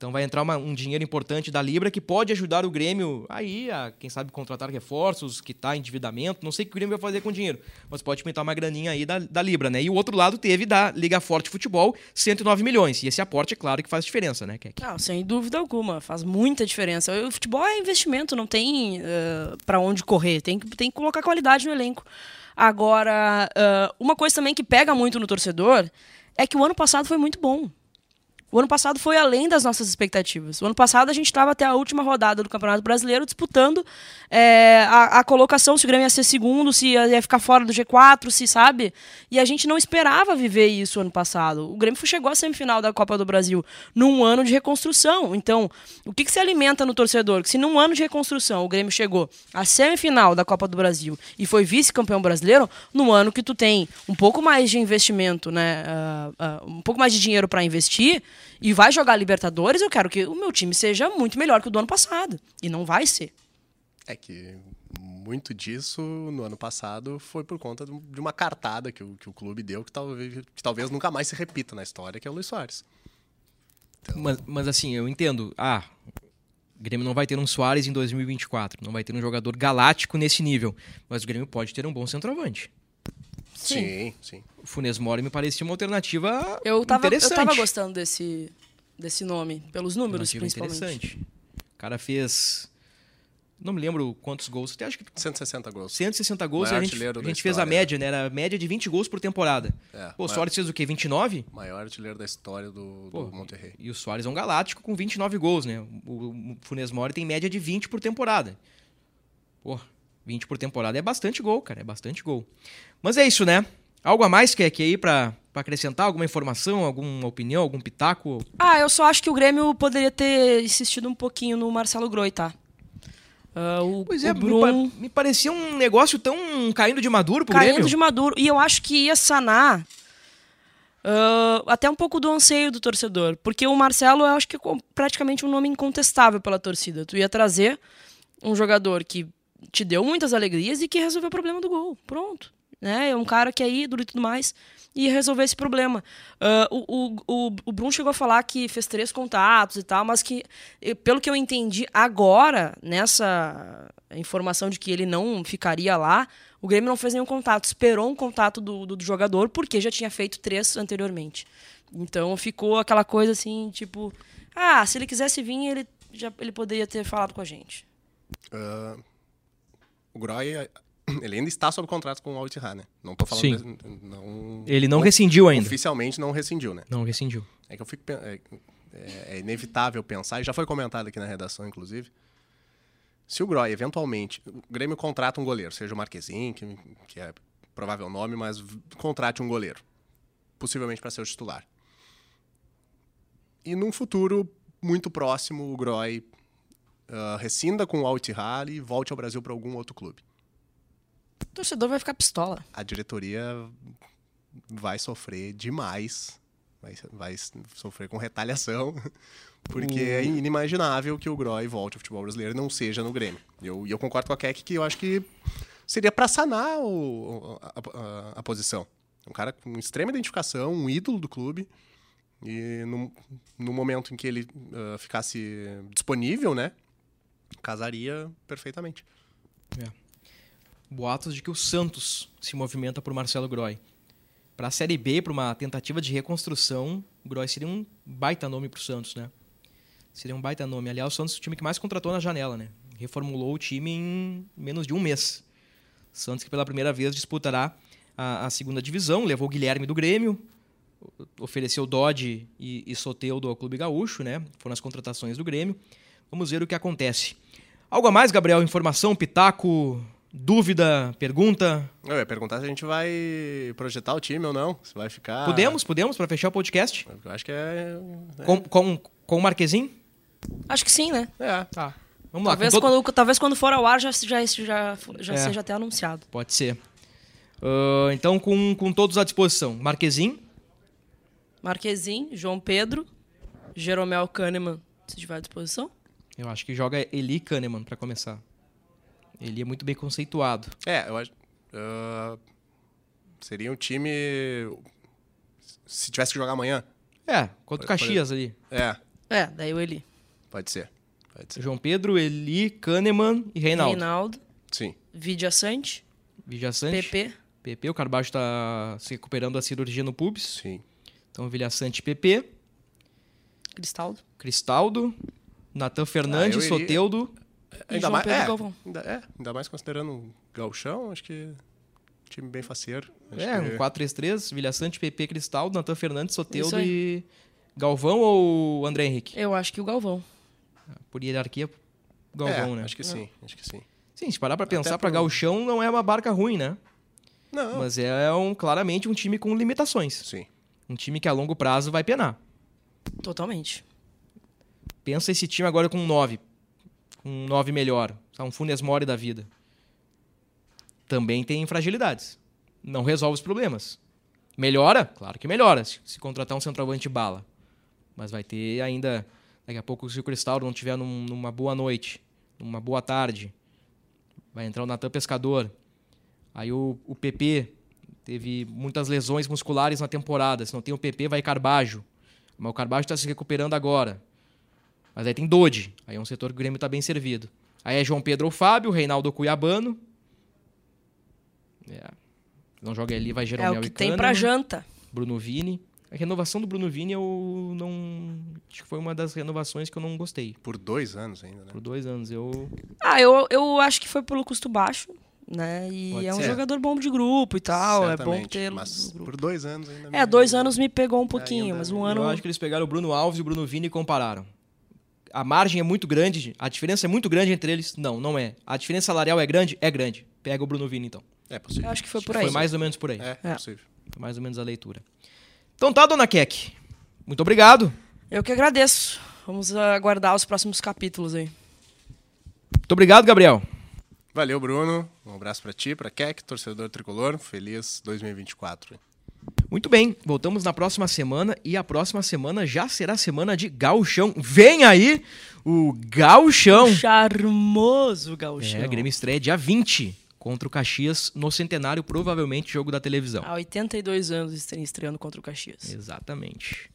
Speaker 2: Então vai entrar uma- um dinheiro importante da Libra que pode ajudar o Grêmio aí a, quem sabe, contratar reforços, quitar endividamento. Não sei o que o Grêmio vai fazer com o dinheiro, mas pode pintar uma graninha aí da, da Libra, né? E o outro lado teve da Liga Forte Futebol, 109 milhões. E esse aporte, é claro, que faz diferença, né, Keck?
Speaker 3: Não, sem dúvida alguma, faz muita diferença. O futebol é investimento, não tem para onde correr, tem, que- tem que colocar qualidade no elenco. Agora, ah, uma coisa também que pega muito no torcedor é que o ano passado foi muito bom. O ano passado foi além das nossas expectativas. O ano passado a gente estava até a última rodada do Campeonato Brasileiro disputando é, a, a colocação, se o Grêmio ia ser segundo, se ia, ia ficar fora do G4, se sabe. E a gente não esperava viver isso ano passado. O Grêmio chegou à semifinal da Copa do Brasil num ano de reconstrução. Então, o que, que se alimenta no torcedor? Que se num ano de reconstrução o Grêmio chegou à semifinal da Copa do Brasil e foi vice-campeão brasileiro, no ano que tu tem um pouco mais de investimento, né? ah, ah, um pouco mais de dinheiro para investir e vai jogar Libertadores, eu quero que o meu time seja muito melhor que o do ano passado. E não vai ser.
Speaker 4: É que muito disso no ano passado foi por conta de uma cartada que o, que o clube deu que talvez, que talvez nunca mais se repita na história, que é o Luiz Soares.
Speaker 2: Mas, mas assim, eu entendo. Ah, o Grêmio não vai ter um Soares em 2024, não vai ter um jogador galáctico nesse nível, mas o Grêmio pode ter um bom centroavante.
Speaker 4: Sim, sim.
Speaker 2: O Funes Mori me parecia uma alternativa
Speaker 3: Eu tava, eu
Speaker 2: interessante.
Speaker 3: tava gostando desse, desse nome, pelos números, principalmente.
Speaker 2: interessante. O cara fez. Não me lembro quantos gols. Até acho que
Speaker 4: 160 gols.
Speaker 2: 160 gols.
Speaker 4: Maior
Speaker 2: A gente,
Speaker 4: artilheiro
Speaker 2: a gente fez a média, né? Era a média de 20 gols por temporada.
Speaker 4: É,
Speaker 2: Pô, o Soares fez o quê? 29?
Speaker 4: Maior artilheiro da história do,
Speaker 2: Pô,
Speaker 4: do Monterrey.
Speaker 2: E o Soares é um galáctico com 29 gols, né? O, o Funes Mori tem média de 20 por temporada. Pô, 20 por temporada é bastante gol, cara. É bastante gol. Mas é isso, né? Algo a mais que que aí pra, pra acrescentar? Alguma informação, alguma opinião, algum pitaco?
Speaker 3: Ah, eu só acho que o Grêmio poderia ter insistido um pouquinho no Marcelo Groi, tá? Ah, o,
Speaker 2: Pois é,
Speaker 3: o
Speaker 2: pa- me parecia um negócio tão caindo de maduro pro
Speaker 3: caindo
Speaker 2: Grêmio.
Speaker 3: de maduro. E eu acho que ia sanar ah, até um pouco do anseio do torcedor. Porque o Marcelo, eu acho que é praticamente um nome incontestável pela torcida. Tu ia trazer um jogador que te deu muitas alegrias e que resolveu o problema do gol. Pronto. Né? É um cara que é ídolo e tudo mais. E resolver esse problema. Ah, o, o, o, o Brum chegou a falar que fez três contatos e tal, mas que, eh, pelo que eu entendi agora, nessa informação de que ele não ficaria lá, o Grêmio não fez nenhum contato. Esperou um contato do, do, do jogador, porque já tinha feito três anteriormente. Então ficou aquela coisa assim, tipo, ah, se ele quisesse vir, ele, já, ele poderia ter falado com a gente.
Speaker 4: Ah, o Groy, ele ainda está sob contrato com o Al-Ittihad, né? Não tô falando...
Speaker 2: Sim.
Speaker 4: desse- não,
Speaker 2: Ele não rescindiu ainda.
Speaker 4: Oficialmente não rescindiu, né?
Speaker 2: Não rescindiu.
Speaker 4: É que eu fico... É, é- é inevitável pensar, e já foi comentado aqui na redação, inclusive, se o Groy, eventualmente, o Grêmio contrata um goleiro, seja o Marquezinho, que, que é provável nome, mas contrate um goleiro. Possivelmente para ser o titular. E num futuro muito próximo, o Groy uh, rescinda com o Al-Ittihad e volte ao Brasil para algum outro clube.
Speaker 3: O torcedor vai ficar pistola.
Speaker 4: A diretoria vai sofrer demais, vai, vai sofrer com retaliação, porque é inimaginável que o Groy volte ao futebol brasileiro e não seja no Grêmio. E eu, eu concordo com a Keck que eu acho que seria para sanar o, a, a, a, posição. Um cara com extrema identificação, um ídolo do clube. E no, no momento em que ele uh, ficasse disponível, né? Casaria perfeitamente.
Speaker 2: É. Boatos de que o Santos se movimenta por Marcelo Groy. Para a Série B, para uma tentativa de reconstrução, o Groy seria um baita nome para o Santos, né? Seria um baita nome. Aliás, o Santos é o time que mais contratou na janela, né? Reformulou o time em menos de um mês. Santos que pela primeira vez disputará a, a segunda divisão, levou o Guilherme do Grêmio, ofereceu Dodge e, e Soteudo ao Clube Gaúcho, né? Foram as contratações do Grêmio. Vamos ver o que acontece. Algo a mais, Gabriel? Informação, pitaco, dúvida, pergunta?
Speaker 4: Eu ia perguntar se a gente vai projetar o time ou não. Se vai ficar.
Speaker 2: Podemos, podemos, para fechar o podcast.
Speaker 4: Eu acho que é.
Speaker 2: é... Com, com, com o Marquezinho?
Speaker 3: Acho que sim, né?
Speaker 4: É.
Speaker 2: Tá. Vamos lá.
Speaker 3: Talvez, todo... quando, talvez quando for ao ar já, já, já, já é. seja até anunciado.
Speaker 2: Pode ser. Uh, então, com, com todos à disposição. Marquezinho?
Speaker 3: Marquezinho, João Pedro, Jeromel Kahneman, se tiver à disposição.
Speaker 2: Eu acho que joga Eli Kahneman para começar. Ele é muito bem conceituado.
Speaker 4: É, eu acho. Uh, seria um time. Se tivesse que jogar amanhã.
Speaker 2: É, contra o Caxias ali.
Speaker 4: É.
Speaker 3: É, daí o Eli.
Speaker 4: Pode ser. Pode ser.
Speaker 2: João Pedro, Eli, Kahneman e Reinaldo.
Speaker 3: Reinaldo.
Speaker 4: Sim.
Speaker 3: Vidia Sante.
Speaker 2: Vidia Sante.
Speaker 3: PP.
Speaker 2: PP, o Carbaixo está se recuperando da cirurgia no pubis.
Speaker 4: Sim.
Speaker 2: Então, Vilha Sante PP.
Speaker 3: Cristaldo.
Speaker 2: Cristaldo. Natan Fernandes, ah, iria... Soteudo.
Speaker 4: Ainda mais, é, ainda, é, ainda mais considerando o Galchão, acho que time bem faceiro.
Speaker 2: Acho é, um 4-3-3, Vilha Sante, PP, Cristaldo, Natan Fernandes, Soteudo e Galvão ou André Henrique?
Speaker 3: Eu acho que o Galvão.
Speaker 2: Por hierarquia, Galvão,
Speaker 4: é,
Speaker 2: né?
Speaker 4: Acho que sim, acho que sim.
Speaker 2: Sim, se parar pra pensar, para pro... Galchão não é uma barca ruim, né?
Speaker 4: Não.
Speaker 2: Mas é um, claramente um time com limitações.
Speaker 4: Sim.
Speaker 2: Um time que a longo prazo vai penar.
Speaker 3: Totalmente.
Speaker 2: Pensa esse time agora com um 9. Com um 9 melhor. Um Funes Mori da vida. Também tem fragilidades. Não resolve os problemas. Melhora? Claro que melhora. Se, se contratar um centroavante bala. Mas vai ter ainda. Daqui a pouco, se o Cristal não tiver num, numa boa noite, numa boa tarde, vai entrar o Natan Pescador. Aí o, o PP teve muitas lesões musculares na temporada. Se não tem o PP, vai Carbajo. Mas o Carbajo está se recuperando agora. Mas aí tem Dodi. Aí é um setor que o Grêmio está bem servido. Aí é João Pedro ou Fábio, Reinaldo Cuiabano. É. Não joga ali, vai Jeromel
Speaker 3: É o que tem para janta.
Speaker 2: Bruno Vini. A renovação do Bruno Vini eu não. Acho que foi uma das renovações que eu não gostei.
Speaker 4: Por dois anos ainda, né?
Speaker 2: Por dois anos. Eu.
Speaker 3: Ah, eu, eu acho que foi pelo custo baixo, né? E Pode é um ser. jogador bom de grupo e tal. Certamente, é bom ter.
Speaker 4: Mas por dois anos ainda.
Speaker 3: É, dois anos me pegou um pouquinho, mas um ano.
Speaker 2: Eu acho que eles pegaram o Bruno Alves e o Bruno Vini e compararam. A margem é muito grande, a diferença é muito grande entre eles. Não, não é. A diferença salarial é grande? É grande. Pega o Bruno Vini, então.
Speaker 4: É possível.
Speaker 3: Eu acho que foi por aí.
Speaker 2: Foi mais ou menos por aí.
Speaker 4: É, é. possível.
Speaker 2: Foi mais ou menos a leitura. Então tá, dona Keck. Muito obrigado.
Speaker 3: Eu que agradeço. Vamos aguardar os próximos capítulos aí.
Speaker 2: Muito obrigado, Gabriel.
Speaker 4: Valeu, Bruno. Um abraço para ti, para Keck, torcedor tricolor. Feliz 2024.
Speaker 2: Muito bem, voltamos na próxima semana e a próxima semana já será semana de gauchão. Vem aí o gauchão. O
Speaker 3: charmoso gauchão.
Speaker 2: É, Grêmio estreia dia 20 contra o Caxias no centenário, provavelmente jogo da televisão.
Speaker 3: Há 82 anos estreando contra o Caxias.
Speaker 2: Exatamente.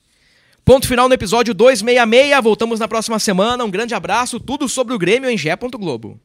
Speaker 2: Ponto final no episódio 266. Voltamos na próxima semana. Um grande abraço. Tudo sobre o Grêmio em. Globo.